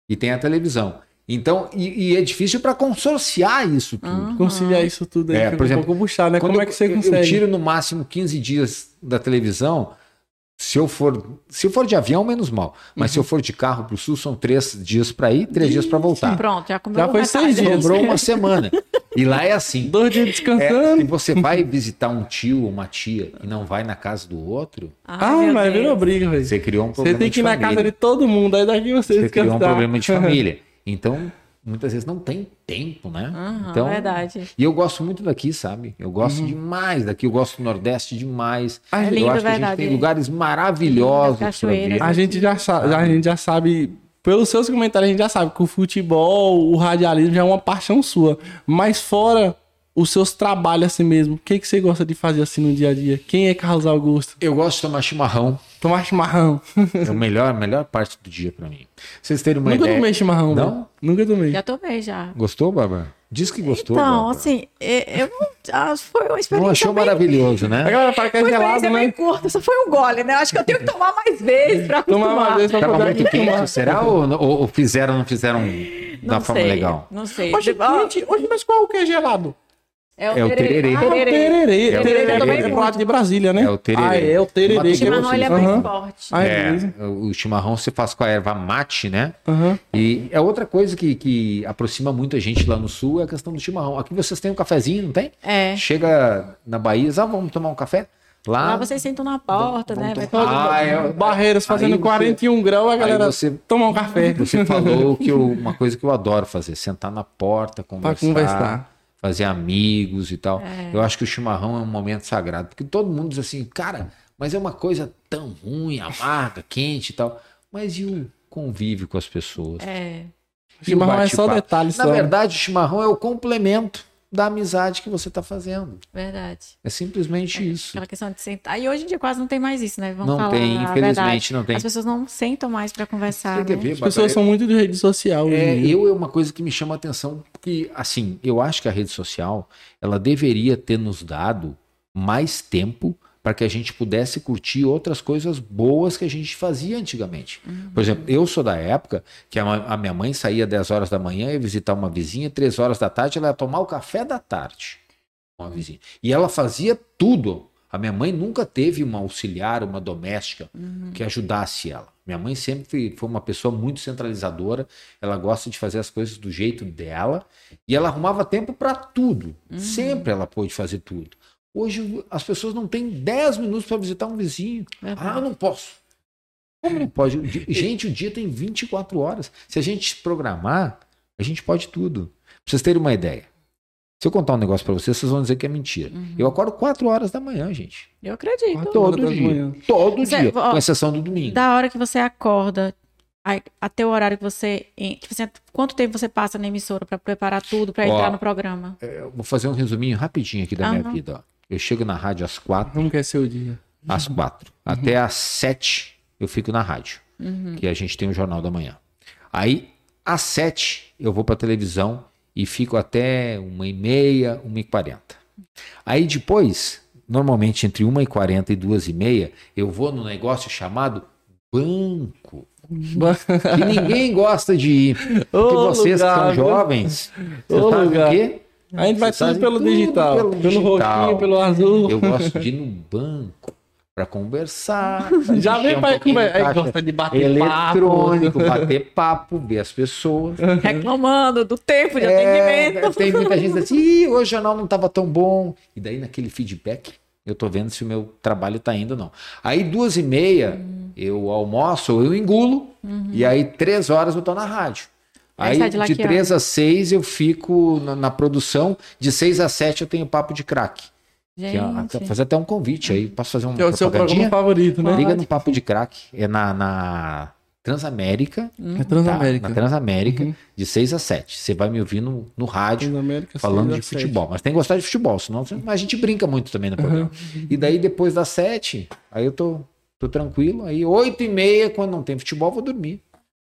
e tem a televisão. Então, e, e é difícil para consorciar isso tudo. Uhum. Conciliar isso tudo aí É, por exemplo, um pouco puxado, né? Como é que você eu- consegue? Eu tiro no máximo 15 dias da televisão. Se eu for, se eu for de avião, menos mal. Mas Uhum. se eu for de carro pro sul, são três dias para ir, três dias para voltar. Pronto, já comeu Já foi seis dias. Sobrou uma semana. E lá é assim. Dois dias É, descansando. se você vai visitar um tio ou uma tia e não vai na casa do outro, Ah, mas virou briga, velho. você criou um Você problema tem de que ir na casa de todo mundo, aí daqui você, Você criou um descansar. problema de família. Então, muitas vezes não tem tempo, né? Aham, então, verdade. E eu gosto muito daqui, sabe? Eu gosto Uhum. demais daqui. Eu gosto do Nordeste demais. É eu lindo, acho que a gente verdade. tem lugares maravilhosos Lindas para ver. cachoeiras. A gente já sabe, a gente já sabe, pelos seus comentários, a gente já sabe que o futebol, o radialismo já é uma paixão sua. Mas fora os seus trabalhos assim mesmo, o que, que você gosta de fazer assim no dia a dia? Quem é Carlos Augusto? Eu gosto de tomar chimarrão. Tomar chimarrão. É a melhor, a melhor parte do dia para mim. Vocês terem uma Nunca ideia. tomei chimarrão, Não? Nunca tomei. Já tomei, já. Gostou, Bárbara? Diz que gostou. então, assim, é- eu não. ah, Foi uma Não experiência. achou bem, maravilhoso, né? galera fala que é gelado, né? curta, só foi um gole, né? Acho que eu tenho que tomar mais vezes pra Tomar acostumar. uma vez pra Tava muito quente, será? Ou, ou- ou fizeram, não fizeram da Não forma sei, legal? Não sei. Hoje, gente, hoje, mas qual que é gelado? É o tererê. Ah, tererê. tererê. É o tererê tererê. é pro lado de Brasília, né? É o tererê. Ah, é o tererê. O que Grosso. chimarrão ele é vocês. bem Aham. forte. Ah, É, o chimarrão você faz com a erva mate, né? Aham. E é outra coisa que, que aproxima muita gente lá no sul é a questão do chimarrão. Aqui vocês têm um cafezinho, não tem? É. Chega na Bahia, ah, vamos tomar um café? Lá, Lá vocês sentam na porta, né? Vai tomar- todo- Ah, é- Barreiras fazendo você- 41 graus, a galera você- toma um café. você falou que eu- uma coisa que eu adoro fazer, sentar na porta, pra conversar, conversar. Fazer amigos e tal. É. Eu acho que o chimarrão é um momento sagrado, porque todo mundo diz assim, cara, mas é uma coisa tão ruim, amarga, quente e tal. Mas e o convívio com as pessoas? É. E o Chimarrão é só bate-papo? detalhe Na só. verdade, o chimarrão é o complemento da amizade que você está fazendo. Verdade. É simplesmente isso. Aquela questão de sentar. E hoje em dia quase não tem mais isso, né? Vamos Não falar tem, infelizmente verdade. não tem. As pessoas não sentam mais pra conversar. Você né? ver, As pessoas são muito de rede social. É, eu é uma coisa que me chama a atenção, porque, assim, eu acho que a rede social, ela deveria ter nos dado mais tempo para que a gente pudesse curtir outras coisas boas que a gente fazia antigamente. Por exemplo, eu sou da época que a, minha mãe saía 10 horas da manhã, ia visitar uma vizinha, 3 horas da tarde ela ia tomar o café da tarde com a vizinha. E ela fazia tudo. A minha mãe nunca teve uma auxiliar, uma doméstica que ajudasse ela. Minha mãe sempre foi uma pessoa muito centralizadora. Ela gosta de fazer as coisas do jeito dela e ela arrumava tempo para tudo. Sempre ela pôde fazer tudo. Hoje as pessoas não têm 10 minutos para visitar um vizinho. Verdade. Ah, eu não posso. Como não pode? Gente, o dia tem 24 horas. Se a gente programar, a gente pode tudo. Pra vocês terem uma ideia. Se eu contar um negócio para vocês, vocês vão dizer que é mentira. Eu acordo 4 horas da manhã, gente. Eu acredito. Quatro horas Todo da dia. manhã. Todo Você- dia. ó, Com exceção do domingo. Da hora que você acorda até o horário que você. Tipo assim, quanto tempo você passa na emissora pra preparar tudo, pra Ó, entrar no programa? Eu vou fazer um resuminho rapidinho aqui da minha Aham. vida. Ó. Eu chego na rádio às 4. Como que é seu dia? às quatro. Até às sete eu fico na rádio, que a gente tem o Jornal da Manhã. Aí, às sete, eu vou para televisão e fico até uma e meia, uma e quarenta. Aí depois, normalmente entre uma e quarenta e duas e meia, eu vou no negócio chamado banco. Que ninguém gosta de ir. Porque Ô, vocês que lugar, são viu? jovens, Ô, vocês sabem lugar. o quê? A gente vai tudo pelo tudo digital. pelo Pelo, digital. roxinho, pelo azul. Eu gosto de ir no banco para conversar. Já vem um pouquinho conversar. Aí gosta de bater eletrônico, papo. bater papo, ver as pessoas. Reclamando do tempo de É, atendimento. tem muita gente assim, Ih, hoje o jornal não estava tão bom. E daí naquele feedback, eu tô vendo se o meu trabalho tá indo ou não. Aí duas e meia, eu almoço, eu engulo, e aí três horas eu tô na rádio. Aí Aí de lá de que três a seis eu fico na, na produção, de seis a sete eu tenho papo de craque. Que é- Gente. fazer até um convite aí. Posso fazer um Que é o seu programa favorito, né? Liga no Papo de Crack. É na, na Transamérica. É Transamérica. Tá? Na Transamérica, Uhum. de 6 a 7. Você vai me ouvir no, no rádio falando de futebol. Mas tem que gostar de futebol, senão a gente brinca muito também no programa. E daí depois das 7, aí eu tô, tô tranquilo. Aí 8 e meia, quando não tem futebol, eu vou dormir.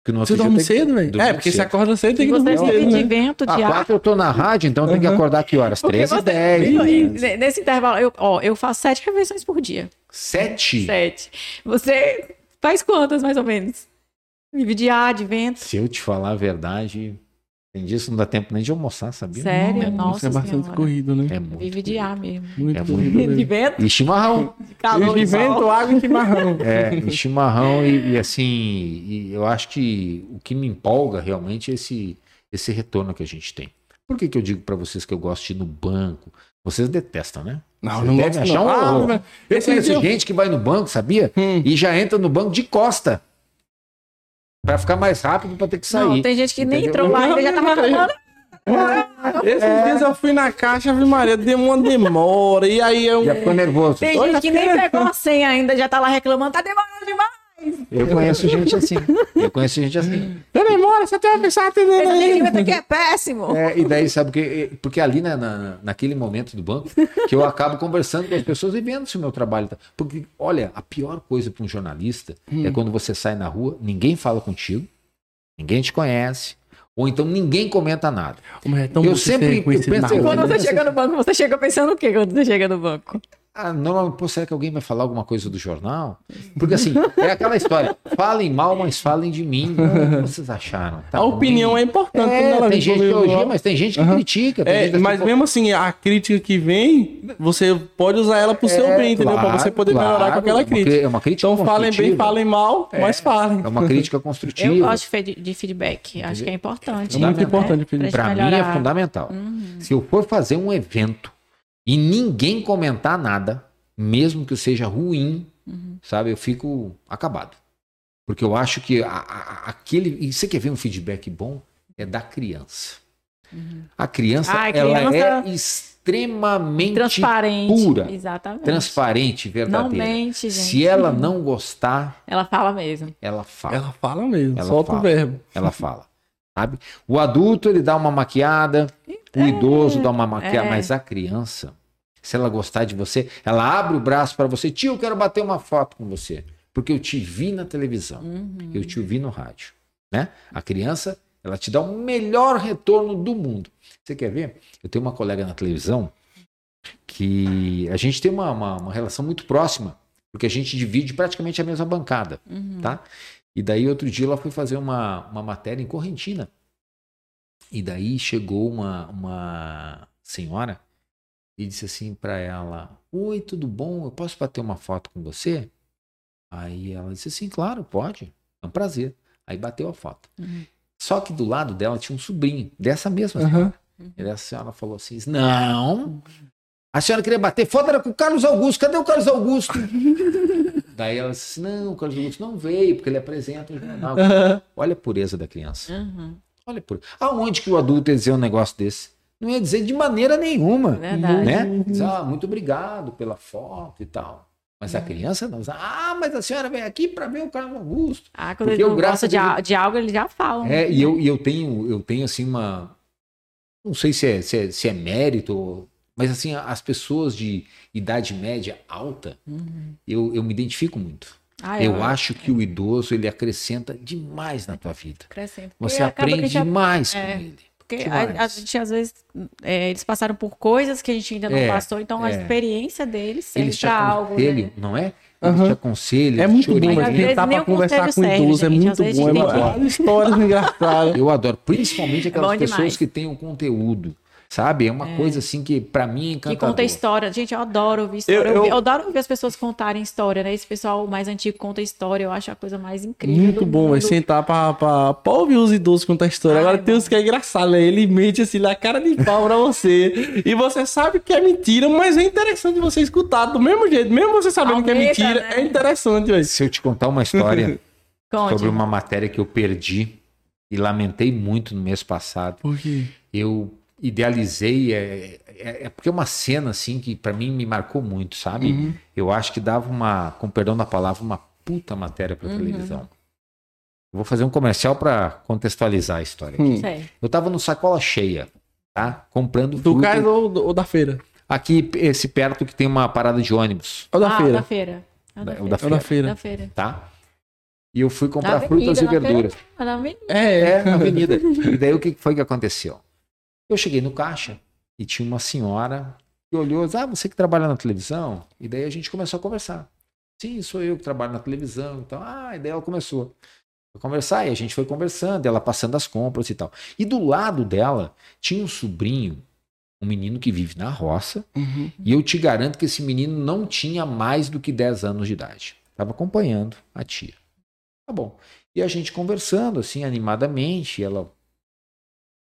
Porque no Você dorme que- cedo, velho? É, porque você cedo. acorda cedo tem E que você dormir cedo, de né? vento, de Ah, ar. 4 eu tô na rádio, então eu tenho que Uhum. acordar que horas? 13 e você- 10. E Nesse intervalo, eu, ó, eu faço sete refeições por dia. 7? Sete. Você faz quantas, mais ou menos? Vive de ar, de vento. Se eu te falar a verdade, tem dias que não dá tempo nem de almoçar, sabia? Sério? Isso Nossa é bastante Senhora. corrido, né? É muito. Vive de ar mesmo. Muito É corrido. muito. né? De vento, E chimarrão. de calor, de de vento, sol. água e chimarrão. É, e chimarrão e, e assim, e eu acho que o que me empolga realmente é esse, esse retorno que a gente tem. Por que, que eu digo pra vocês que eu gosto de ir no banco? Vocês detestam, né? Não, Vocês não devem gosto achar não. um Ah, esse eu- gente que vai no banco, sabia? Hum. E já entra no banco de costa. Pra ficar mais rápido pra ter que sair. Não, tem gente que nem Entendeu? entrou lá ainda já tá reclamando. Esses dias eu fui na caixa, Ave Maria, deu uma demora. E aí eu. Já ficou nervoso. Tem gente que nem pegou a senha ainda, já tá lá reclamando, tá demorando demais. Eu conheço gente assim. Eu conheço gente assim. Deu demora, você tem uma pessoa atendendo aí. aqui é péssimo. É, e daí, sabe o que? Porque ali na, na- naquele momento do banco, que eu acabo conversando com as pessoas e vendo se o meu trabalho tá. Porque, olha, a pior coisa para um jornalista é quando você sai na rua, ninguém fala contigo, ninguém te conhece, ou então ninguém comenta nada. Mas é tão Eu sempre- eu na penso- rua, Quando né? você chega no banco, você chega pensando o quê quando você chega no banco? Ah, normalmente, pô, será que alguém vai falar alguma coisa do jornal? Porque assim, é aquela história. Falem mal, mas falem de mim. O que vocês acharam? Tá A ruim? opinião é importante. É, ela tem gente que elogia, mas tem gente que Aham. critica. É, gente mas assim, mesmo assim, a crítica que vem, você pode usar ela pro seu É, bem, entendeu? pra claro, você poder melhorar com claro, aquela é crítica. é uma crítica Então falem bem, falem mal, mas falem. É uma crítica Eu construtiva. gosto de fe- de feedback, acho que é importante. É muito né? importante o Pra Pra mim é fundamental. Uhum. Se eu for fazer um evento e ninguém comentar nada, mesmo que eu seja ruim, Uhum. sabe, eu fico acabado. Porque eu acho que a- a- aquele. E você quer ver um feedback bom? É da criança. A criança, Ah, a ela criança- é extremamente Transparente. pura, Exatamente. transparente, Não verdadeira. mente, gente. Se ela não gostar, Ela fala mesmo. ela fala. Ela fala mesmo, Ela solta fala. o verbo. Ela fala. Sabe? O adulto, ele dá uma maquiada, O idoso dá uma maquiagem, é. mas a criança, se ela gostar de você, ela abre o braço para você. Tio, eu quero bater uma foto com você. Porque eu te vi na televisão, Uhum. eu te vi no rádio. Né? A criança, ela te dá o melhor retorno do mundo. Você quer ver? Eu tenho uma colega na televisão que a gente tem uma, uma, uma relação muito próxima, porque a gente divide praticamente a mesma bancada. Uhum. tá? E daí outro dia ela foi fazer uma, uma matéria em Correntina. E daí chegou uma, uma senhora e disse assim para ela: Oi, tudo bom? Eu posso bater uma foto com você? Aí ela disse assim: Claro, pode. É um prazer. Aí bateu a foto. Uhum. Só que do lado dela tinha um sobrinho dessa mesma senhora. Aham. E a senhora falou assim: Não. A senhora queria bater foto era com o Carlos Augusto. Cadê o Carlos Augusto? Daí ela disse: Não, o Carlos Augusto não veio, porque ele apresenta o jornal. Aham. Olha a pureza da criança. Uhum. Olha por. Aonde que o adulto ia dizer um negócio desse? Não ia dizer de maneira nenhuma. Verdade. Né? Diz, ah, muito obrigado pela foto e tal. Mas a criança não. Ah, mas a senhora veio aqui para ver o Carlos Augusto. Ah, quando eu, não gostam de, de algo, eles já falam. É, e eu, e eu tenho, eu tenho assim uma. Não sei se é, se é, se é mérito, mas assim, as pessoas de idade média alta, Uhum. eu, eu me identifico muito. Ah, Eu acho que o idoso ele acrescenta demais na tua vida. Crescendo. Você aprende gente- demais é. com ele. Porque demais. a, a gente, às vezes, é, eles passaram por coisas que a gente ainda não É, passou, então a é. experiência deles sempre Eles te pra algo. aconselham, Né? não é? Aham. te aconselham, É te muito bom, orientam. Mas pra o conversar com conselho idoso serve, é gente. muito bom. É uma- que- histórias engraçadas. Eu adoro, principalmente aquelas bom pessoas demais. que têm um conteúdo, sabe? É uma coisa assim que pra mim é Que encantador. conta história. Gente, eu adoro ouvir história. Eu- Eu, eu- adoro ouvir as pessoas contarem história, né? Esse pessoal mais antigo conta história, eu acho a coisa mais incrível. Muito bom, mundo. é sentar pra, pra, pra ouvir os idosos contar história. Ah, Agora é tem uns que é engraçado, né? Ele mente assim na cara de pau pra você. E você sabe que é mentira, mas é interessante você escutar do mesmo jeito. Mesmo você sabendo que é Aumenta, mentira, né? é interessante, velho. Se eu te contar uma história sobre uma matéria que eu perdi e lamentei muito no mês passado, Por quê? eu idealizei, é, é, é porque é uma cena assim que pra mim me marcou muito, sabe? Uhum. Eu acho que dava uma, com perdão da palavra, uma puta matéria pra Uhum. televisão. Eu vou fazer um comercial pra contextualizar a história. aqui. Hum. Eu tava no sacola cheia, tá? Comprando Do cais ou, ou da feira? Aqui, esse perto que tem uma parada de ônibus, Ou da ah, feira? da feira. Ah, da- da o da Ou da feira, feira. Da feira. tá? E eu fui comprar avenida, frutas e na feira. verduras. Ah. É, É, na avenida. E daí o que foi que aconteceu? Eu cheguei no caixa e tinha uma senhora que olhou, ah, você que trabalha na televisão? E daí a gente começou a conversar. Sim, sou eu que trabalho na televisão. Então, ah, e daí ela começou a conversar e a gente foi conversando, ela passando as compras e tal. E do lado dela tinha um sobrinho, um menino que vive na roça, Uhum. e eu te garanto que esse menino não tinha mais do que 10 anos de idade. Estava acompanhando a tia. Tá bom. E a gente conversando assim animadamente, ela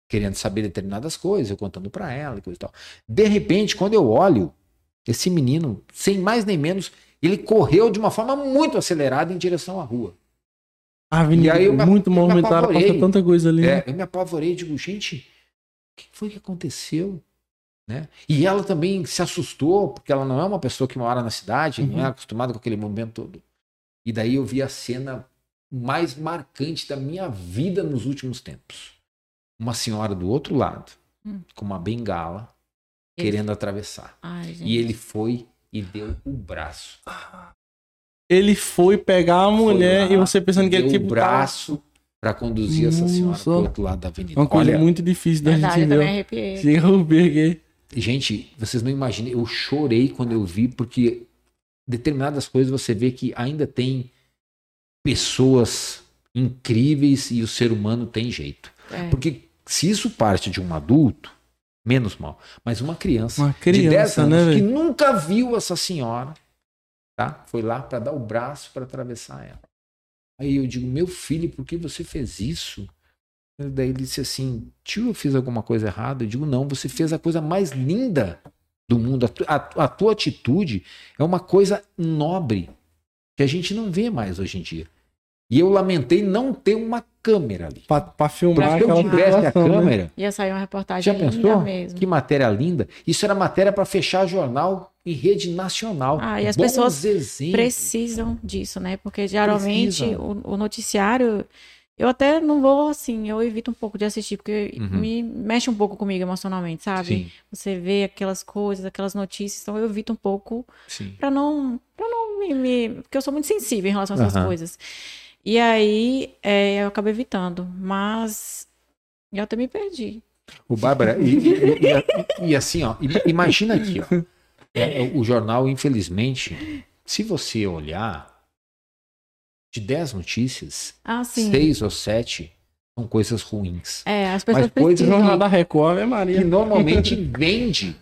querendo saber determinadas coisas, eu contando para ela e coisa e tal. De repente, quando eu olho esse menino, sem mais nem menos, ele correu de uma forma muito acelerada em direção à rua. A avenida E aí eu me- muito movimentada, passa tanta coisa ali. né? É, eu me apavorei e digo, gente, o que foi que aconteceu? Né? E ela também se assustou, porque ela não é uma pessoa que mora na cidade, não é Uhum. acostumada com aquele movimento todo. E daí eu vi a cena mais marcante da minha vida nos últimos tempos. Uma senhora do outro lado, Hum. com uma bengala, Ele- querendo atravessar. Ai, gente. E ele foi e deu o braço. Ele foi pegar a mulher lá, e você pensando que ele deu tipo o braço para conduzir essa senhora Nossa. para o outro lado da avenida. Uma coisa Olha, muito difícil da Verdade, eu gente ver. o aqui. Gente, vocês não imaginam, eu chorei quando eu vi, porque determinadas coisas você vê que ainda tem pessoas incríveis e o ser humano tem jeito. É. Porque se isso parte de um adulto, menos mal. Mas uma criança, Uma de 10 criança, anos né, que nunca viu essa senhora, tá? Foi lá para dar o braço para atravessar ela. Aí eu digo, meu filho, por que você fez isso? Daí ele disse assim, tio, eu fiz alguma coisa errada? Eu digo, não, você fez a coisa mais linda do mundo. A, tu- a- a tua atitude é uma coisa nobre que a gente não vê mais hoje em dia. E eu lamentei não ter uma câmera ali. Pra, pra filmar Porque se eu tivesse a né? câmera, Ia sair uma reportagem já linda pensou? mesmo. Que matéria linda. Isso era matéria para fechar jornal em rede nacional. Ah, e as Bons pessoas exemplos. Precisam disso, né? Porque geralmente o, o noticiário Eu até não vou assim, eu evito um pouco de assistir, porque Uhum. me mexe um pouco comigo emocionalmente, sabe? Sim, Você vê aquelas coisas, aquelas notícias, então eu evito um pouco. Pra não, pra não me, me- Porque eu sou muito sensível em relação a essas Aham. coisas. E aí é, eu acabei evitando. Mas eu até me perdi. O Bárbara, e, e- e- e assim, ó, imagina aqui, ó. É, o jornal, infelizmente, se você olhar, de 10 notícias, Ah, seis ou sete são coisas ruins. É, as pessoas Mas coisas precisam. Jornal da Record, Ave Maria. Que normalmente vende.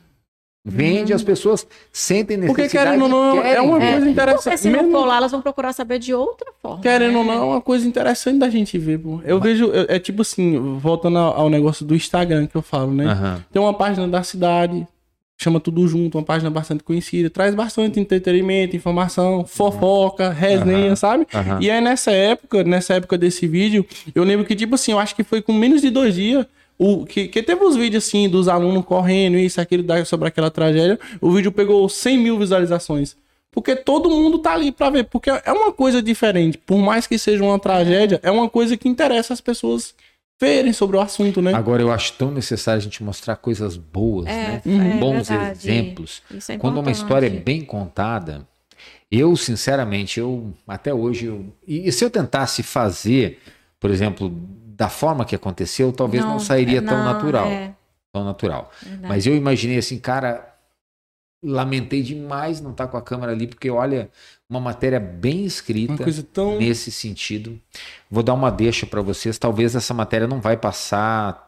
Vende, as pessoas sentem Porque necessidade. querendo ou não, é querem uma ver. coisa Porque interessante. se não Mesmo- for lá, elas vão procurar saber de outra forma. Querendo ou né? não, é uma coisa interessante da gente ver, pô. Eu vejo, eu- é tipo assim, voltando ao, negócio do Instagram que eu falo, né? Aham. Tem uma página da cidade, chama tudo junto, uma página bastante conhecida, traz bastante entretenimento, informação, fofoca, resenha, Aham. sabe? E aí nessa época, nessa época desse vídeo, eu lembro que, tipo assim, eu acho que foi com menos de dois dias. O, que, que teve os vídeos assim dos alunos correndo, isso, aquilo, sobre aquela tragédia. O vídeo pegou 100 mil visualizações. Porque todo mundo tá ali pra ver. Porque é uma coisa diferente. Por mais que seja uma tragédia, é uma coisa que interessa as pessoas verem sobre o assunto, né? Agora eu acho tão necessário a gente mostrar coisas boas, né? É, é Bons verdade. exemplos. É Quando uma história é bem contada, eu, sinceramente, eu até hoje. Eu, e, e se eu tentasse fazer, por exemplo, da forma que aconteceu, talvez não, sairia tão não, natural. É, Tão natural. verdade. Mas eu imaginei assim, cara, lamentei demais não estar com a câmera ali, porque olha, uma matéria bem Uma escrita coisa tão. nesse sentido. Vou dar uma deixa para vocês. Talvez essa matéria não vai passar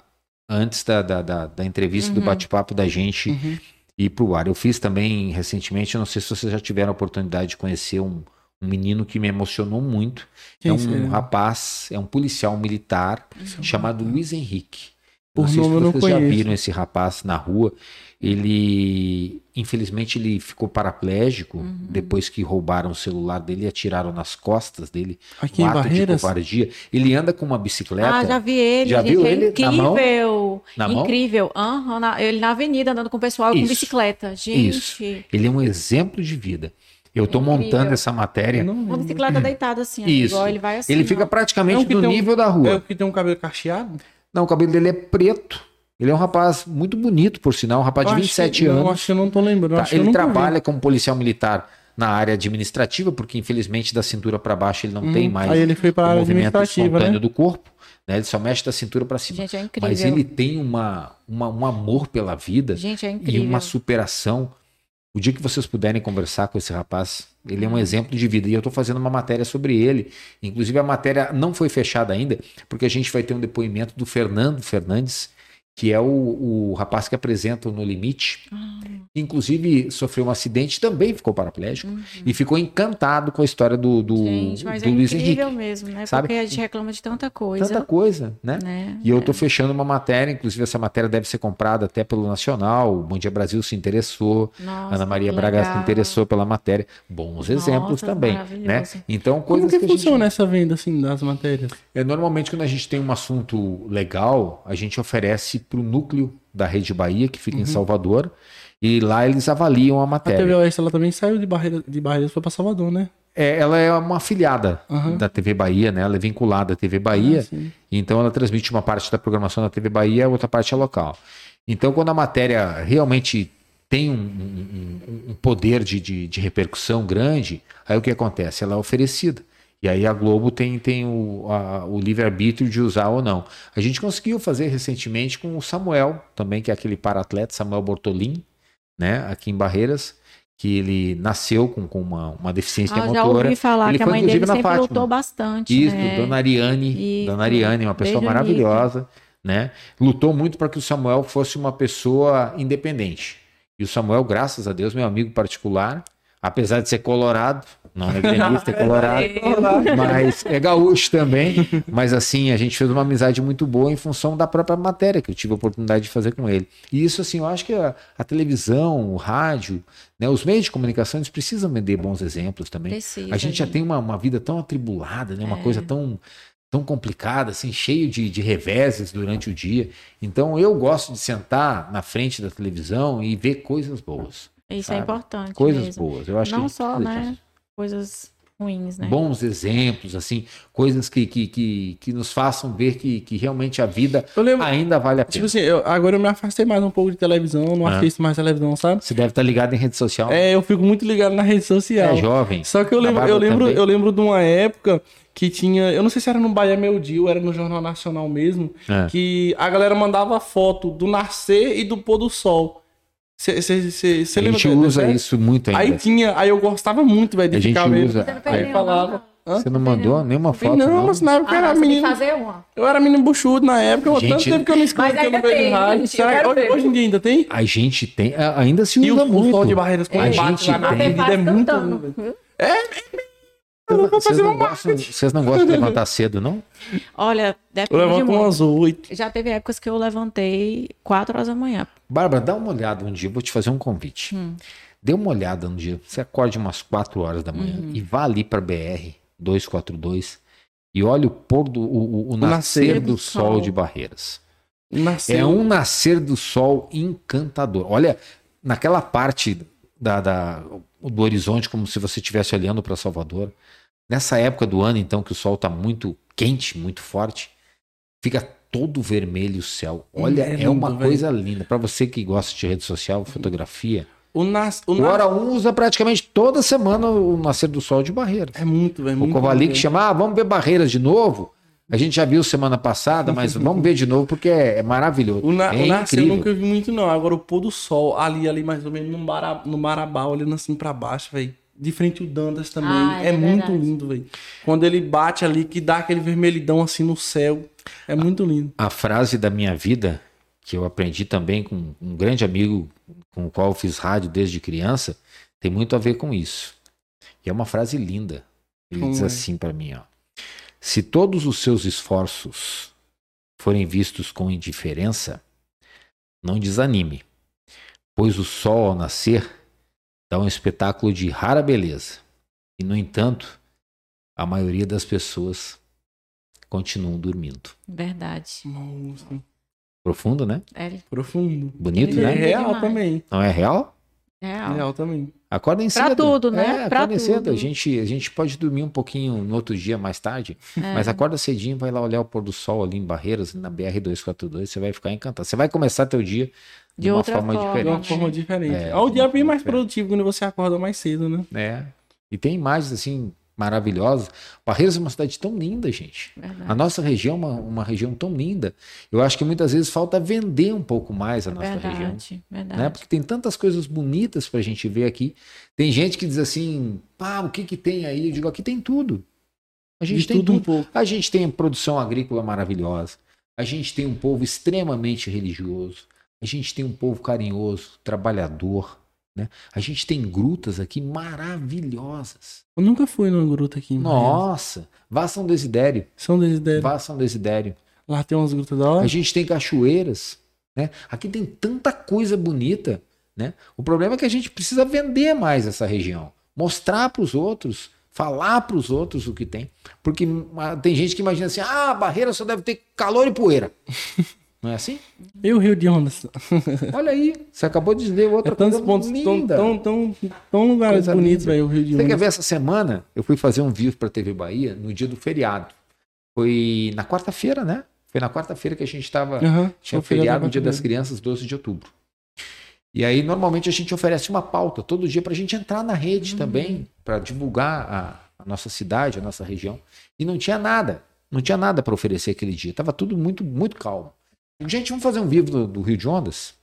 antes da, da, da, da entrevista, do Uhum. bate-papo da gente Uhum. ir pro ar. Eu fiz também recentemente, eu não sei se vocês já tiveram a oportunidade de conhecer um, um menino que me emocionou muito. Quem é um será? rapaz, é um policial militar chamado Luiz Henrique. Por não sei se vocês já conheço. viram esse rapaz na rua. Ele, infelizmente, ele ficou paraplégico Uhum. depois que roubaram o celular dele e atiraram nas costas dele. Aqui um em ato de Barreiras. covardia. Ele anda com uma bicicleta. Ah, já vi ele. Já gente, viu é ele na mão? incrível. Na mão? incrível. Aham, na- ele na avenida andando com o pessoal com Isso. bicicleta. Gente, Isso. Ele é um exemplo de vida. Eu tô Incrível. montando essa matéria. Eu não uma bicicleta deitada assim, Isso. igual ele vai assim. ele ó. fica praticamente É do tem um- nível da É rua. o que tem um cabelo cacheado? Não, o cabelo dele é preto. Ele é um rapaz muito bonito, por sinal, um rapaz de Eu acho 27 que- anos. Não, acho que eu não tô lembrando. Tá, eu ele trabalha como policial militar na área administrativa, porque infelizmente da cintura para baixo ele não vi. tem Hum, mais Aí ele foi pra o área movimento administrativa, espontâneo né? do corpo, né? Ele só mexe da cintura para cima. Gente, é incrível. Mas ele tem uma, uma- um amor pela vida Gente, é e uma superação. O dia que vocês puderem conversar com esse rapaz, ele é um exemplo de vida. E eu estou fazendo uma matéria sobre ele. Inclusive, a matéria não foi fechada ainda, porque a gente vai ter um depoimento do Fernando Fernandes, que é o, o rapaz que apresenta o No Limite. Ah, Inclusive, sofreu um acidente, também ficou paraplégico. E ficou encantado com a história do, do, Uhum. Gente, mas do é Luiz Henrique. incrível mesmo, né? sabe? Porque a gente reclama de tanta coisa. Tanta coisa, né? né? E eu tô fechando uma matéria, inclusive essa matéria deve ser comprada até pelo Nacional. O Bom Dia Brasil se interessou. Nossa, Ana Maria Braga se interessou pela matéria. Bons exemplos Nossa, também, né? maravilhoso. Então, Como coisas que, que, a gente- funciona essa venda, assim, das matérias? É, normalmente, quando a gente tem um assunto legal, a gente oferece para o núcleo da Rede Bahia, que fica em Salvador, e lá eles avaliam a A matéria. TV Oeste, ela também saiu de Barreiras, de Barreiras foi pra Salvador, né? É, ela é uma afiliada Aham. da TV Bahia, né? Ela é vinculada à TV Bahia, Ah, então ela transmite uma parte da programação da TV Bahia, a outra parte é local. Então, quando a matéria realmente tem um, um- um- um poder de, de- de repercussão grande, aí o que acontece? Ela é oferecida. E aí a Globo tem, tem o, a- o livre-arbítrio de usar ou não. A gente conseguiu fazer recentemente com o Samuel, também, que é aquele para-atleta, Samuel Bortolin, né? Aqui em Barreiras, que ele nasceu com, com uma, uma deficiência Ah, já motora. ouvi falar Ele que a foi, mãe dele sempre Fátima. lutou bastante. Isso, né? Dona Ariane. Isso, Dona Ariane, uma pessoa maravilhosa, né? Lutou muito para que o Samuel fosse uma pessoa independente. E o Samuel, graças a Deus, meu amigo particular, apesar de ser colorado, não é gremista, é colorado, mas é gaúcho também. Mas assim, a gente fez uma amizade muito boa em função da própria matéria que eu tive a oportunidade de fazer com ele. E isso, assim, eu acho que a, a televisão, o rádio, né, os meios de comunicação, eles precisam vender bons exemplos também. Precisa, a gente já gente. tem uma, uma vida tão atribulada, né? Uma É. coisa tão tão complicada, assim, cheio de, de reveses durante o dia. Então eu gosto de sentar na frente da televisão e ver coisas boas. Isso sabe? é importante. Coisas mesmo. boas. Eu acho Não que só, né? disso. Coisas ruins, né? bons exemplos, assim, coisas que, que, que, que nos façam ver que, que realmente a vida Eu lembro, ainda vale a pena. tipo assim, eu- agora eu me afastei mais um pouco de televisão, não Ah. assisto mais televisão, sabe? Você deve estar ligado em rede social. É, eu fico muito ligado na rede social. É jovem. Só que eu lembro, eu lembro, também. eu lembro de uma época que tinha, eu não sei se era no Bahia Meu Dia ou era no Jornal Nacional mesmo, É. que a galera mandava foto do nascer e do pôr do sol. Você a lembra gente dessa usa isso muito ainda. Aí tinha, aí eu gostava muito, velho, de A gente ficar usa. Não Aí falava. Hã? Você não mandou nenhuma foto, não, não? mas na época eu Ah, era tem que menino. fazer uma. Eu era menino buchudo na época, eu- Gente, tanto tempo que eu não escuto que eu não ainda vejo rádio. gente, eu Será que hoje, hoje em dia ainda tem? A gente tem, a- ainda se E usa o, o muito. sol de barreiras quando A bate gente lá na tem. avenida é muito cantando. Eu não, vou vocês fazer não um gostam, vocês não gostam de levantar cedo, não? Olha, depende muito. umas oito. Já teve épocas que eu levantei 4 horas da manhã. Bárbara, dá uma olhada um dia, vou te fazer um convite. Hum. Dê uma olhada um dia, você acorde umas 4 horas da manhã Uhum. e vá ali para BR 242 e olhe o pôr do o, o- o nascer, nascer do do sol. sol. de Barreiras. Nasceu. É um nascer do sol encantador. Olha, naquela parte da, da- do horizonte, como se você estivesse olhando para Salvador. Nessa época do ano, então, que o sol está muito quente, muito forte, fica todo vermelho o céu. Olha, É é, lindo, uma velho. coisa linda. Para você que gosta de rede social, fotografia, O, nas... o o nas... Hora 1 usa praticamente toda semana o nascer do sol de Barreiras. É muito, velho. O muito Kovalik lindo. chama, ah, vamos ver Barreiras de novo. A gente já viu semana passada, mas vamos ver de novo porque é, é maravilhoso. O, na... é o nascer eu nunca vi muito, não. Agora o pôr do sol, ali, ali, mais ou menos, no, Mara... no Marabá, olhando assim pra baixo, velho. De frente o Dandas também. Ah, é é muito lindo, velho. Quando ele bate ali, que dá aquele vermelhidão assim no céu. É muito lindo. a frase da minha vida, que eu aprendi também com um grande amigo com o qual eu fiz rádio desde criança, tem muito a ver com isso. E é uma frase linda. Ele Como diz é? assim para mim, ó: Se todos os seus esforços forem vistos com indiferença, não desanime, pois o sol ao nascer dá um espetáculo de rara beleza. E no entanto, a maioria das pessoas continuam dormindo. Verdade. Nossa, Profundo, né? É profundo. Bonito, é né? Lindo real demais. também. Não é real? real. Real também. Acordem Pra cedo. tudo, né? É, Pra acordem cedo. tudo. A gente, a gente pode dormir um pouquinho no outro dia mais tarde, É. mas acorda cedinho, vai lá olhar o pôr do sol ali em Barreiras, na BR-242, você vai ficar encantado. Você vai começar teu dia de, De uma outra forma, forma. De uma diferente. forma diferente. É, É, o dia bem mais diferente. produtivo quando você acorda mais cedo, né? É. E tem imagens assim maravilhosas. Barreiras é uma cidade tão linda, gente. Verdade. A nossa região é uma, uma região tão linda. Eu acho que muitas vezes falta vender um pouco mais a nossa região. verdade, verdade. né? Porque tem tantas coisas bonitas pra gente ver aqui. Tem gente que diz assim, pá, o que que tem aí? Eu digo, aqui tem tudo. A gente De tem tudo tudo. um pouco. A gente tem produção agrícola maravilhosa. A gente tem um povo extremamente religioso. A gente tem um povo carinhoso, trabalhador. Né? A gente tem grutas aqui maravilhosas. Eu nunca fui numa gruta aqui. Nossa, vá São Desidério. São Desidério. Vá São Desidério. Lá tem umas grutas da hora. A gente tem cachoeiras, né? Aqui tem tanta coisa bonita, né? O problema é que a gente precisa vender mais essa região, mostrar para os outros, falar para os outros o que tem, porque tem gente que imagina assim: "Ah, Barreira só deve ter calor e poeira". Não é assim? E o Rio de Ondas? Olha aí, você acabou de dizer outra É tantos coisa pontos tão, linda. tão, tão, tão lugares Coisa bonitos, velho, o Rio de Você quer Ondas. ver essa semana? Eu fui fazer um vivo para TV Bahia no dia do feriado. Foi na quarta-feira, né? Foi na quarta-feira que a gente estava Aham, Tinha o o feriado no Dia da das Crianças, 12 de outubro. E aí, normalmente, a gente oferece uma pauta todo dia para a gente entrar na rede também, para divulgar a, a nossa cidade, a nossa região. E não tinha nada, não tinha nada para oferecer aquele dia. Tava tudo muito, muito calmo. Gente, vamos fazer um vivo do, do Rio de Ondas?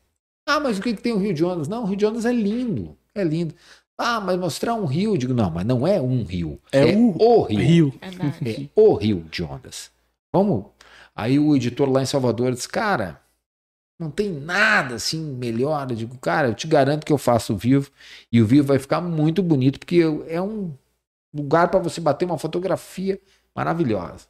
Ah, mas o que, que tem o Rio de Ondas? Não, o Rio de Ondas é lindo, é lindo. Ah, mas mostrar um rio? Eu digo, não, mas não é um rio. É o rio. Rio. Verdade. É o Rio de Ondas. Vamos? Aí o editor lá em Salvador disse, cara, não tem nada assim melhor. Eu digo, cara, eu te garanto que eu faço o vivo e o vivo vai ficar muito bonito, porque é um lugar para você bater uma fotografia maravilhosa.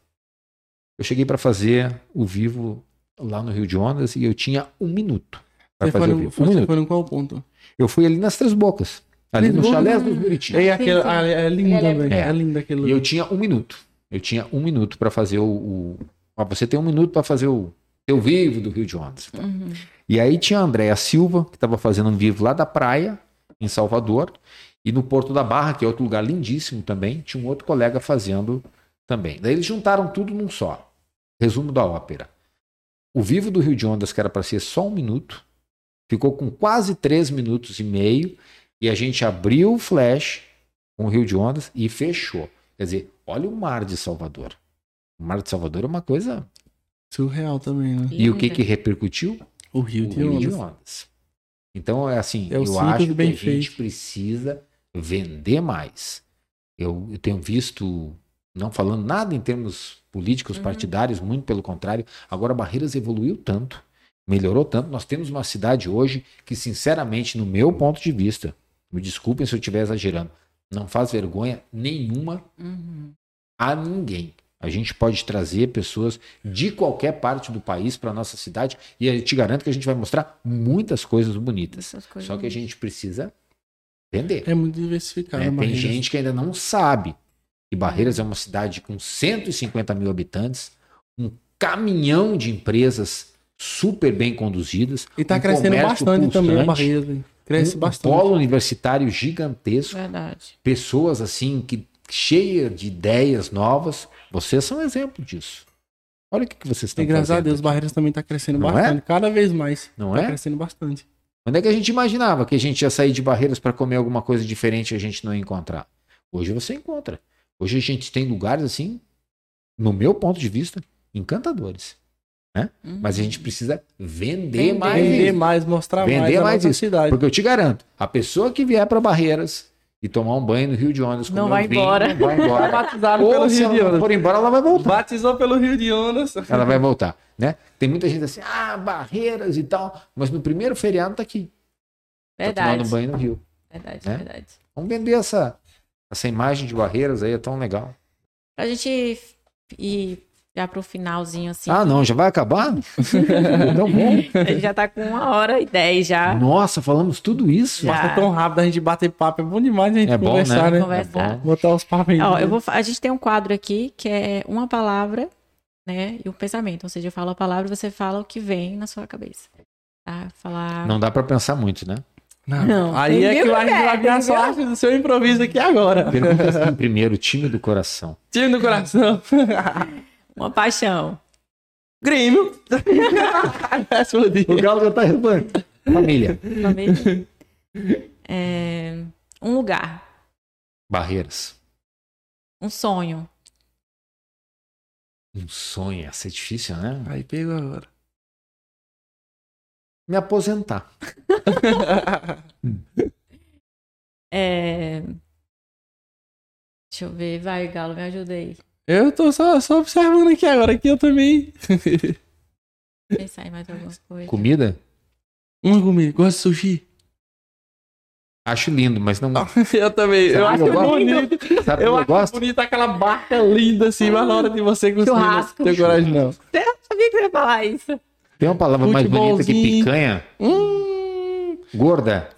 Eu cheguei para fazer o vivo lá no Rio de Ondas e eu tinha um minuto para Você fazer foi, o no, vivo. Um você minuto. foi no qual ponto? Eu fui ali nas Três Bocas, ali no? Chalés dos Buriti. É, aquele, sim. ah, é é- velho. É. É. lindo aquele E eu tinha um minuto. Eu tinha um minuto para fazer o. o... Ó, você tem um minuto para fazer o teu vivo do Rio de Ondas. Uhum. E aí tinha a Andréa Silva, que estava fazendo um vivo lá da praia, em Salvador. E no Porto da Barra, que é outro lugar lindíssimo também, tinha um outro colega fazendo também. Daí eles juntaram tudo num só. Resumo da ópera. O Vivo do Rio de Ondas, que era para ser só um minuto, ficou com quase três minutos e meio, e a gente abriu o flash com o Rio de Ondas e fechou. Quer dizer, olha o mar de Salvador. O mar de Salvador é uma coisa. Surreal também, né? E o que que repercutiu? O Rio o de Rio de Ondas. Ondas. Então, é assim, É eu acho que a gente feito. precisa vender mais. Eu, eu tenho visto, não falando nada em termos políticos, Uhum. partidários, muito pelo contrário, agora Barreiras evoluiu tanto, melhorou tanto. Nós temos uma cidade hoje que, sinceramente, no meu ponto de vista, me desculpem se eu estiver exagerando, não faz vergonha nenhuma Uhum. a ninguém. A gente pode trazer pessoas de qualquer parte do país para nossa cidade e eu te garanto que a gente vai mostrar muitas coisas bonitas. Coisas Só que a gente precisa vender. É muito diversificado. né? Tem gente que ainda não sabe que Barreiras é uma cidade com 150 mil habitantes, um caminhão de empresas super bem conduzidas. E tá um crescendo bastante também Barreiras. hein? Cresce um bastante. polo universitário gigantesco Verdade. pessoas assim que cheia de ideias novas. Vocês são exemplo disso. Olha o que, que vocês estão E graças a fazendo Deus, aqui. Barreiras também tá crescendo Não é? bastante. Cada vez mais. Não tá é? crescendo bastante. Quando é que a gente imaginava que a gente ia sair de barreiras para comer alguma coisa diferente e a gente não ia encontrar? Hoje você encontra. Hoje a gente tem lugares assim, no meu ponto de vista, encantadores. Uhum. Mas a gente precisa vender, Vender. mais Vender isso. mais, mostrar Vender mais mais isso. cidade. Porque eu te garanto, a pessoa que vier para Barreiras e tomar um banho no Rio de Ondas, Não vai um vinho, embora. não vai Tá embora. batizado Ou pelo se Rio ela de Ondas. for embora, ela vai voltar. Batizou pelo Rio de Ondas. Ela vai voltar, né? Tem muita gente assim, ah, Barreiras e tal, mas no primeiro feriado tá aqui, tá Verdade. tomando banho no Rio. Verdade, né? verdade. Vamos vender essa, essa imagem de Barreiras aí, é tão legal. Pra gente ir já pro finalzinho, assim. Ah, não, já vai acabar? tão bom. A gente já tá com uma hora e dez já. Nossa, falamos tudo isso? Já. Passa tão rápido a gente bater papo. É bom demais a gente É bom, conversar, né? né? Conversar. É bom. Botar os papos aí. Ó, eu vou, a gente tem um quadro aqui que é uma palavra, né? E um pensamento. Ou seja, eu falo a palavra e você fala o que vem na sua cabeça. Tá? Falar. Não dá pra pensar muito, né? Não. Não. Aí é que vai ver a sorte do seu improviso aqui agora. Pergunta assim, primeiro, time do coração. Time do coração. Uma paixão. Grêmio. Explodiu. Galo já tá respondendo. Família. Família. É, um lugar. Barreiras. Um sonho. Um sonho, essa é difícil, né? Aí pegou agora. Me aposentar. É... Deixa eu ver. Vai, Galo, me ajuda aí. Eu tô só, só observando aqui agora, que eu também. Pensar em mais alguma coisa. Comida? Uma comida. Gosto de sushi? Acho lindo, mas não. Eu também. Eu Sabe acho que eu bonito. Sabe Eu eu acho gosto? bonito aquela barca linda assim, mas na hora de você conseguir. Churrasco. Não tem coragem, não. Eu sabia que você ia falar isso. Tem uma palavra mais bonita que picanha? Hum, Gorda.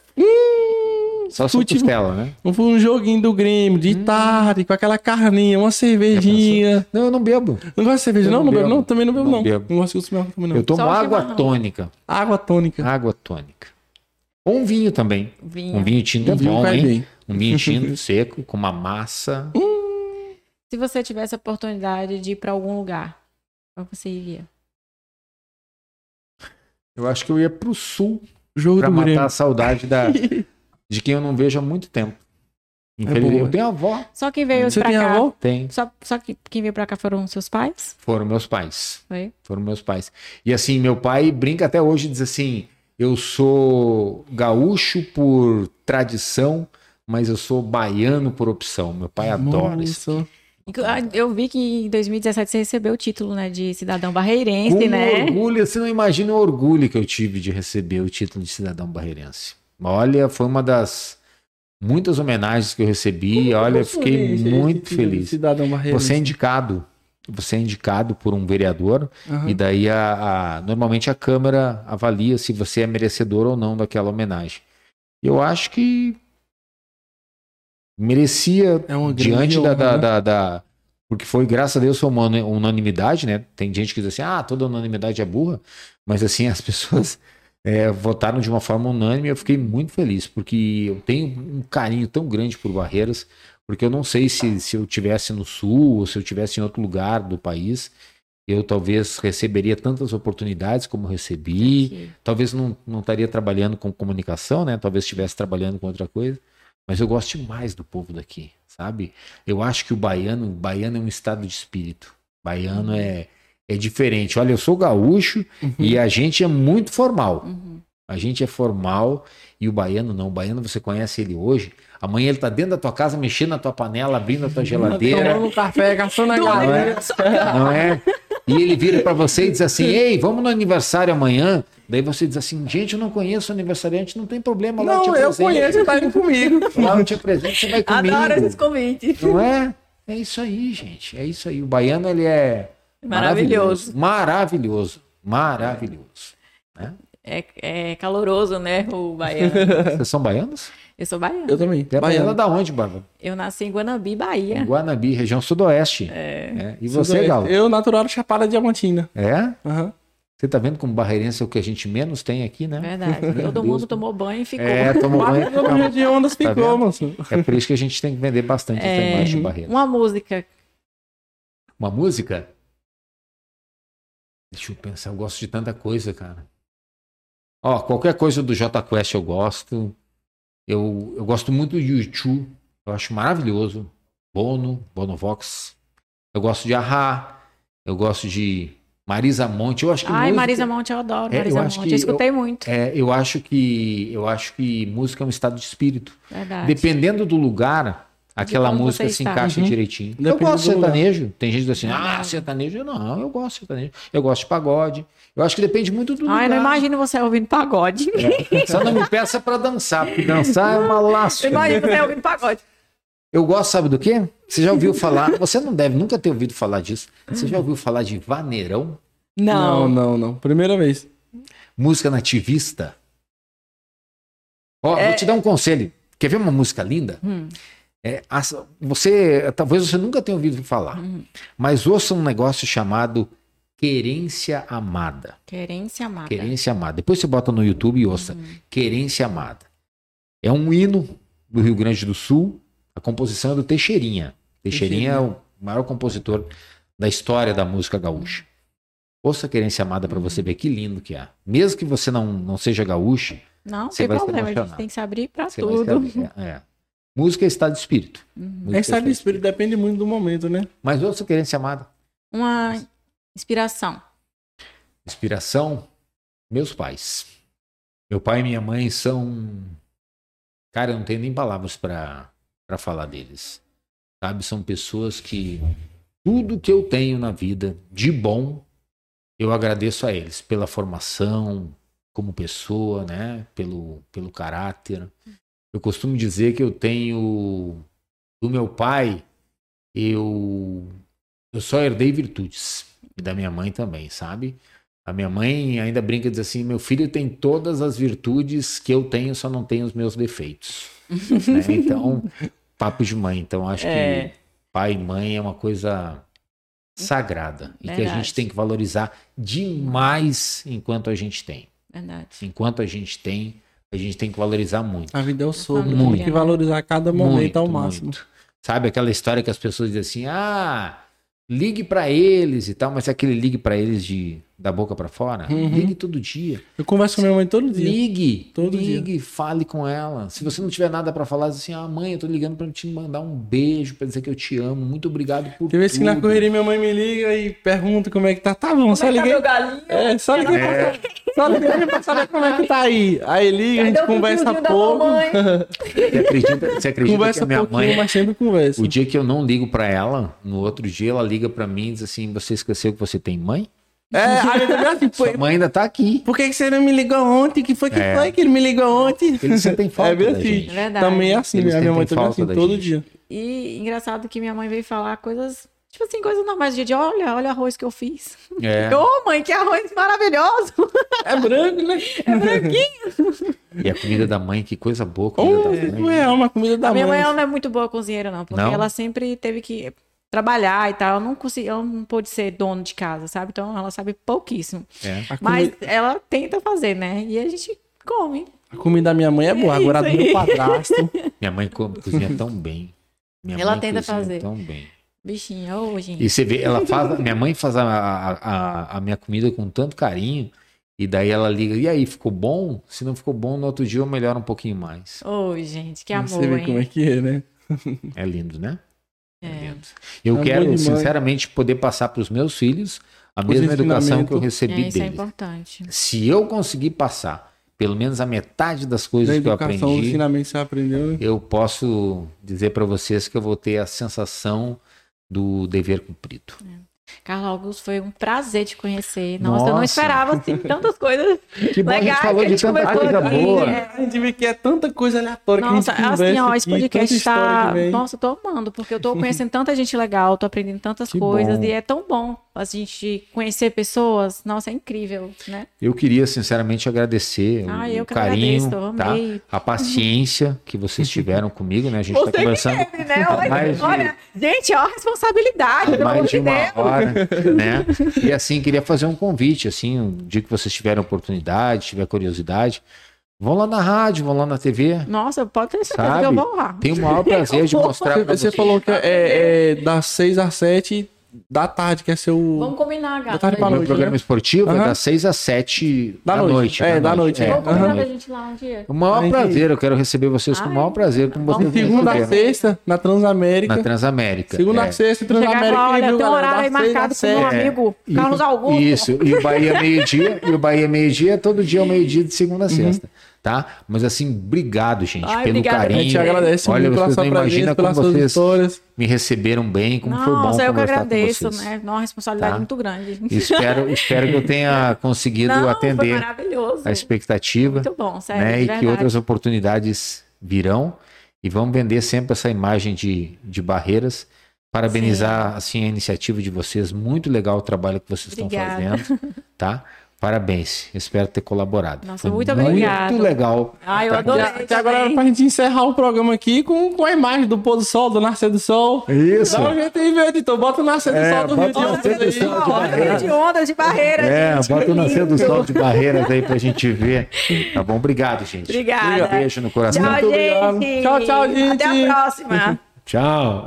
Hum, Só Futebol. costela, né? um, um joguinho do Grêmio, de tarde, com aquela carninha, uma cervejinha. Não, eu não bebo. Não gosta de cerveja, Eu não? não Não bebo, bebo. não? Também não bebo, Não não. bebo. Não gosto de consumir também, não. Eu tomo Só água tônica. Água tônica. Água tônica. Ou um vinho também. Vinho. Um vinho tinto é Um vinho bom, hein? bem. Um vinho tinto seco, com uma massa. Se você tivesse a oportunidade de ir pra algum lugar, qual você iria? Eu acho que eu ia pro sul Jogo pra do matar Grêmio. a saudade da, de quem eu não vejo há muito tempo. Boa. eu tenho avó. Só quem veio Você pra tem cá. avó? Tem. Só, só que quem veio pra cá foram seus pais? Foram meus pais. Foi? Foram meus pais. E assim, meu pai brinca até hoje, diz assim: eu sou gaúcho por tradição, mas eu sou baiano por opção. Meu pai adora isso. Ah, Eu vi que em 2017 você recebeu o título, né, de cidadão barreirense, Com né? orgulho, você não imagina o orgulho que eu tive de receber o título de cidadão barreirense. Olha, foi uma das muitas homenagens que eu recebi. Olha, eu fiquei Esse- muito esse feliz. Você é indicado. Você é indicado por um vereador Aham. e daí a, a- normalmente a Câmara avalia se você é merecedor ou não daquela homenagem. Eu acho que merecia É diante da, da, né? da- da- Porque foi, graças a Deus, foi uma unanimidade, né? Tem gente que diz assim, ah, toda unanimidade é burra. Mas assim, as pessoas é, votaram de uma forma unânime. Eu fiquei muito feliz, porque eu tenho um carinho tão grande por Barreiras, porque eu não sei se, se eu tivesse no Sul ou se eu tivesse em outro lugar do país, eu talvez receberia tantas oportunidades como recebi. Aqui. Talvez não, não estaria trabalhando com comunicação, né? Talvez estivesse trabalhando com outra coisa. Mas eu gosto demais do povo daqui, sabe? Eu acho que o baiano, o baiano é um estado de espírito. Baiano é, é diferente. Olha, eu sou gaúcho e a gente é muito formal. Uhum. A gente é formal e o baiano não. O baiano você conhece ele hoje. Amanhã ele tá dentro da tua casa, mexendo na tua panela, abrindo a tua geladeira. Tomando um café, gastando a galera. Não é? E ele vira pra você e diz assim: Ei, vamos no aniversário amanhã. Daí você diz assim: Gente, eu não conheço o aniversariante, não tem problema. Lá Não, te eu apresento. conheço, tá indo comigo. Lá eu te apresento, você vai comigo. Adoro esses convites. Não é? É isso aí, gente. É isso aí. O baiano, ele é Maravilhoso. Maravilhoso. Maravilhoso. É, é caloroso, né, o baiano. Vocês são baianos? Eu sou baiana. Eu também. Você é baiana Baiano. da onde, Bárbara? Eu nasci em Guanabi, Bahia. Guanabi, região sudoeste. É. E você, Sudoeste. Galo? Eu, natural Chapada Diamantina. É? Aham. Você tá vendo como barreirense é o que a gente menos tem aqui, né? Verdade. Todo Deus. mundo tomou banho e ficou. É, tomou banho. De Ondas Tá ficou, moço. É por isso que a gente tem que vender bastante essa É. imagem de barreira. Uma música. Uma música? Deixa eu pensar, eu gosto de tanta coisa, cara. Ó, qualquer coisa do J Quest eu gosto. Eu, eu gosto muito do YouTube, eu acho maravilhoso. Bono, Bonovox. Eu gosto de Ahá, eu gosto de Marisa Monte. Eu acho que Ai, música- Marisa Monte, eu adoro. É, eu Marisa acho Monte. Eu escutei muito. É, eu acho que eu acho que música é um estado de espírito. Verdade. Dependendo do lugar, aquela música se está. encaixa Uhum. direitinho. eu Depende gosto de lugar. sertanejo. Tem gente que diz assim, ah, Não. sertanejo. Não, eu gosto de sertanejo. Eu gosto de pagode. Eu acho que depende muito do Ai, lugar. não imagino você ouvindo pagode. Só não me peça pra dançar, porque dançar é uma lasca. Eu imagino você ouvindo pagode. Eu gosto, sabe do quê? Você já ouviu falar? Você não deve nunca ter ouvido falar disso. Você já ouviu falar de vaneirão? Não, não, não. Primeira vez. Música nativista? Ó, vou te dar um conselho. Quer ver uma música linda? Hum. É, você, talvez você nunca tenha ouvido falar, Hum. mas ouça um negócio chamado Querência Amada. Querência amada. Querência Amada. Depois você bota no YouTube e ouça. Querência Amada. É um hino do Rio Grande do Sul. A composição é do Teixeirinha. Teixeirinha é o maior compositor da história da música gaúcha. Ouça Querência Amada para você ver que lindo que é. Mesmo que você não, não seja gaúcho, Não, Você tem vai problema. A gente tem que se abrir vai tudo. saber. É, é. Música é estado de espírito. Uhum. É estado de espírito, depende muito do momento, né? Mas ouça Querência Amada. Uma inspiração. Inspiração, meus pais. Meu pai e minha mãe são. Cara, eu não tenho nem palavras para para falar deles. Sabe? São pessoas que tudo que eu tenho na vida de bom, eu agradeço a eles pela formação como pessoa, né? Pelo, pelo caráter. Eu costumo dizer que eu tenho do meu pai, eu eu só herdei virtudes e da minha mãe também, sabe? A minha mãe ainda brinca e diz assim: meu filho tem todas as virtudes que eu tenho, só não tem os meus defeitos. né? Então, papo de mãe. Então, acho É. que pai e mãe é uma coisa sagrada e que a Verdade. gente tem que valorizar demais enquanto a gente tem. Verdade. Enquanto a gente tem, a gente tem que valorizar muito. A vida é o sopro, Muito. tem que valorizar cada momento Muito, ao máximo. muito. Sabe aquela história que as pessoas dizem assim: ah, ligue pra eles e tal, mas é aquele ligue pra eles de da boca pra fora? Uhum. Ligue todo dia. Eu converso com minha mãe todo dia. Ligue, Todo ligue, fale com ela. Se você não tiver nada pra falar, diz assim: ah, mãe, eu tô ligando pra te mandar um beijo, pra dizer que eu te amo. Muito obrigado por Tem vezes que na tudo." correria minha mãe me liga e pergunta como é que tá. Tá bom, só liguei. galinho? É, só liguei, pra, só liguei pra saber como é que tá aí. Aí liga, a gente conversa pouco. Você acredita, você acredita que Conversa a minha mãe mas sempre conversa. O dia que eu não ligo pra ela, no outro dia ela liga pra mim e diz assim: Você esqueceu que você tem mãe? É, aí eu também assim, pô, Sua mãe ainda tá aqui. por que, que você não me ligou ontem? Que foi que É. foi que ele me ligou ontem? Eles sentem falta É bem da assim. gente. É verdade. Também é assim, Eles a minha mãe também é falta assim, todo gente. dia. E engraçado que minha mãe veio falar coisas, tipo assim, coisas normais. Dia de olha, olha o arroz que eu fiz. É. Ô, mãe, que arroz maravilhoso! É branco, né? E a comida da mãe, que coisa boa. a Comida Oh, da não mãe. é uma comida da Minha mãe mãe. ela não é muito boa cozinheira, não, porque Não? ela sempre teve que trabalhar e tal. Eu não consegui, eu não pude ser dono de casa, sabe? Então ela sabe pouquíssimo. É. Mas comi- ela tenta fazer, né? E a gente come. a comida da minha mãe é boa. É Agora a do meu padrasto. Minha mãe co- cozinha tão bem. Minha Ela mãe tenta fazer. tão bem. Bichinha, ô, gente. E você vê, ela faz, minha mãe faz a, a, a, a minha comida com tanto carinho, e daí ela liga, e aí, ficou bom? Se não ficou bom, no outro dia eu melhoro um pouquinho mais. Ô, gente, que amor, Você vê hein? como é que é, né? É lindo, né? É. Eu Amor quero, sinceramente, poder passar para os meus filhos a mesma educação que eu recebi É, isso é deles. importante. Se eu conseguir passar pelo menos a metade das coisas Da que eu o aprendi, ensinamento você aprendeu, né? eu posso dizer para vocês que eu vou ter a sensação do dever cumprido. Carlos Augusto, foi um prazer te conhecer. Nossa, eu não Nossa. esperava assim, tantas coisas. Que bom, a gente falou que a de gente tanta conversou coisa aqui, boa. é. A gente vê que é tanta coisa aleatória Nossa, que a gente assim, ó, esse aqui, podcast tanta tá. vem. Nossa, eu tô amando, porque eu tô conhecendo tanta gente legal, tô aprendendo tantas Que coisas bom. e é tão bom a gente conhecer pessoas. Nossa, é incrível, né? Eu queria sinceramente agradecer Ah, o eu que carinho, agradeço, tá? amei. a paciência que vocês tiveram comigo, né? A gente está Você conversando que teve, né? Olha, de- olha, gente, ó, a responsabilidade, pelo amor mais de de Deus. hora, né? E assim, queria fazer um convite, assim, um dia que vocês tiverem oportunidade, tiver curiosidade, vão lá na rádio, vão lá na TV. Nossa, pode ter certeza Sabe? que eu vou lá. Tenho o maior prazer de mostrar Você, pra você vocês. falou que é, é das 6 às 7 da tarde, que é seu. Vamos combinar, Boa gata. tarde pra O meu noite, programa né? esportivo é Aham. das 6 às 7 Da da, noite. noite. É, da noite, é. Vamos da combinar pra gente lá um dia. O maior prazer, eu quero receber vocês com o Ai, maior prazer, como vamos vocês segunda a sexta, na Transamérica. Na Transamérica. Segunda é. a sexta, Transamérica. lá, olha, tem um horário seis marcado com meu amigo E- Carlos Augusto. Isso, e o Bahia meio-dia, e o Bahia meio-dia, todo dia ao meio-dia de segunda a sexta, tá? Mas assim, obrigado, gente, Ai, pelo obrigada, A carinho. gente agradece Olha, muito vocês não imaginam como vocês histórias. me receberam bem, como foi bom Nossa, eu que conversar agradeço, com vocês. né? Uma responsabilidade Tá? muito grande. Espero, espero que eu tenha conseguido Não, atender a expectativa, Muito bom, sério, né? E que outras oportunidades virão e vamos vender sempre essa imagem de, de barreiras. Parabenizar assim a iniciativa de vocês, muito legal o trabalho que vocês Obrigada. estão fazendo, tá? Parabéns, espero ter colaborado. Nossa, Foi muito obrigada. Muito legal. Ai, eu tá adorei. Até agora era também. pra gente encerrar o programa aqui com, com a imagem do pôr do sol, do nascer do sol. Isso. Dá um jeito aí, meu editor. Bota o nascer do É, sol do Rio de o Janeiro nascer do aí. sol de Olha, onda de barreira, É, gente. bota o nascer do sol de barreiras aí pra gente ver. Tá bom? Obrigado, gente. Obrigada. Um beijo no coração. Tchau, Muito obrigado. gente. Tchau, tchau, gente. Até a próxima. Tchau.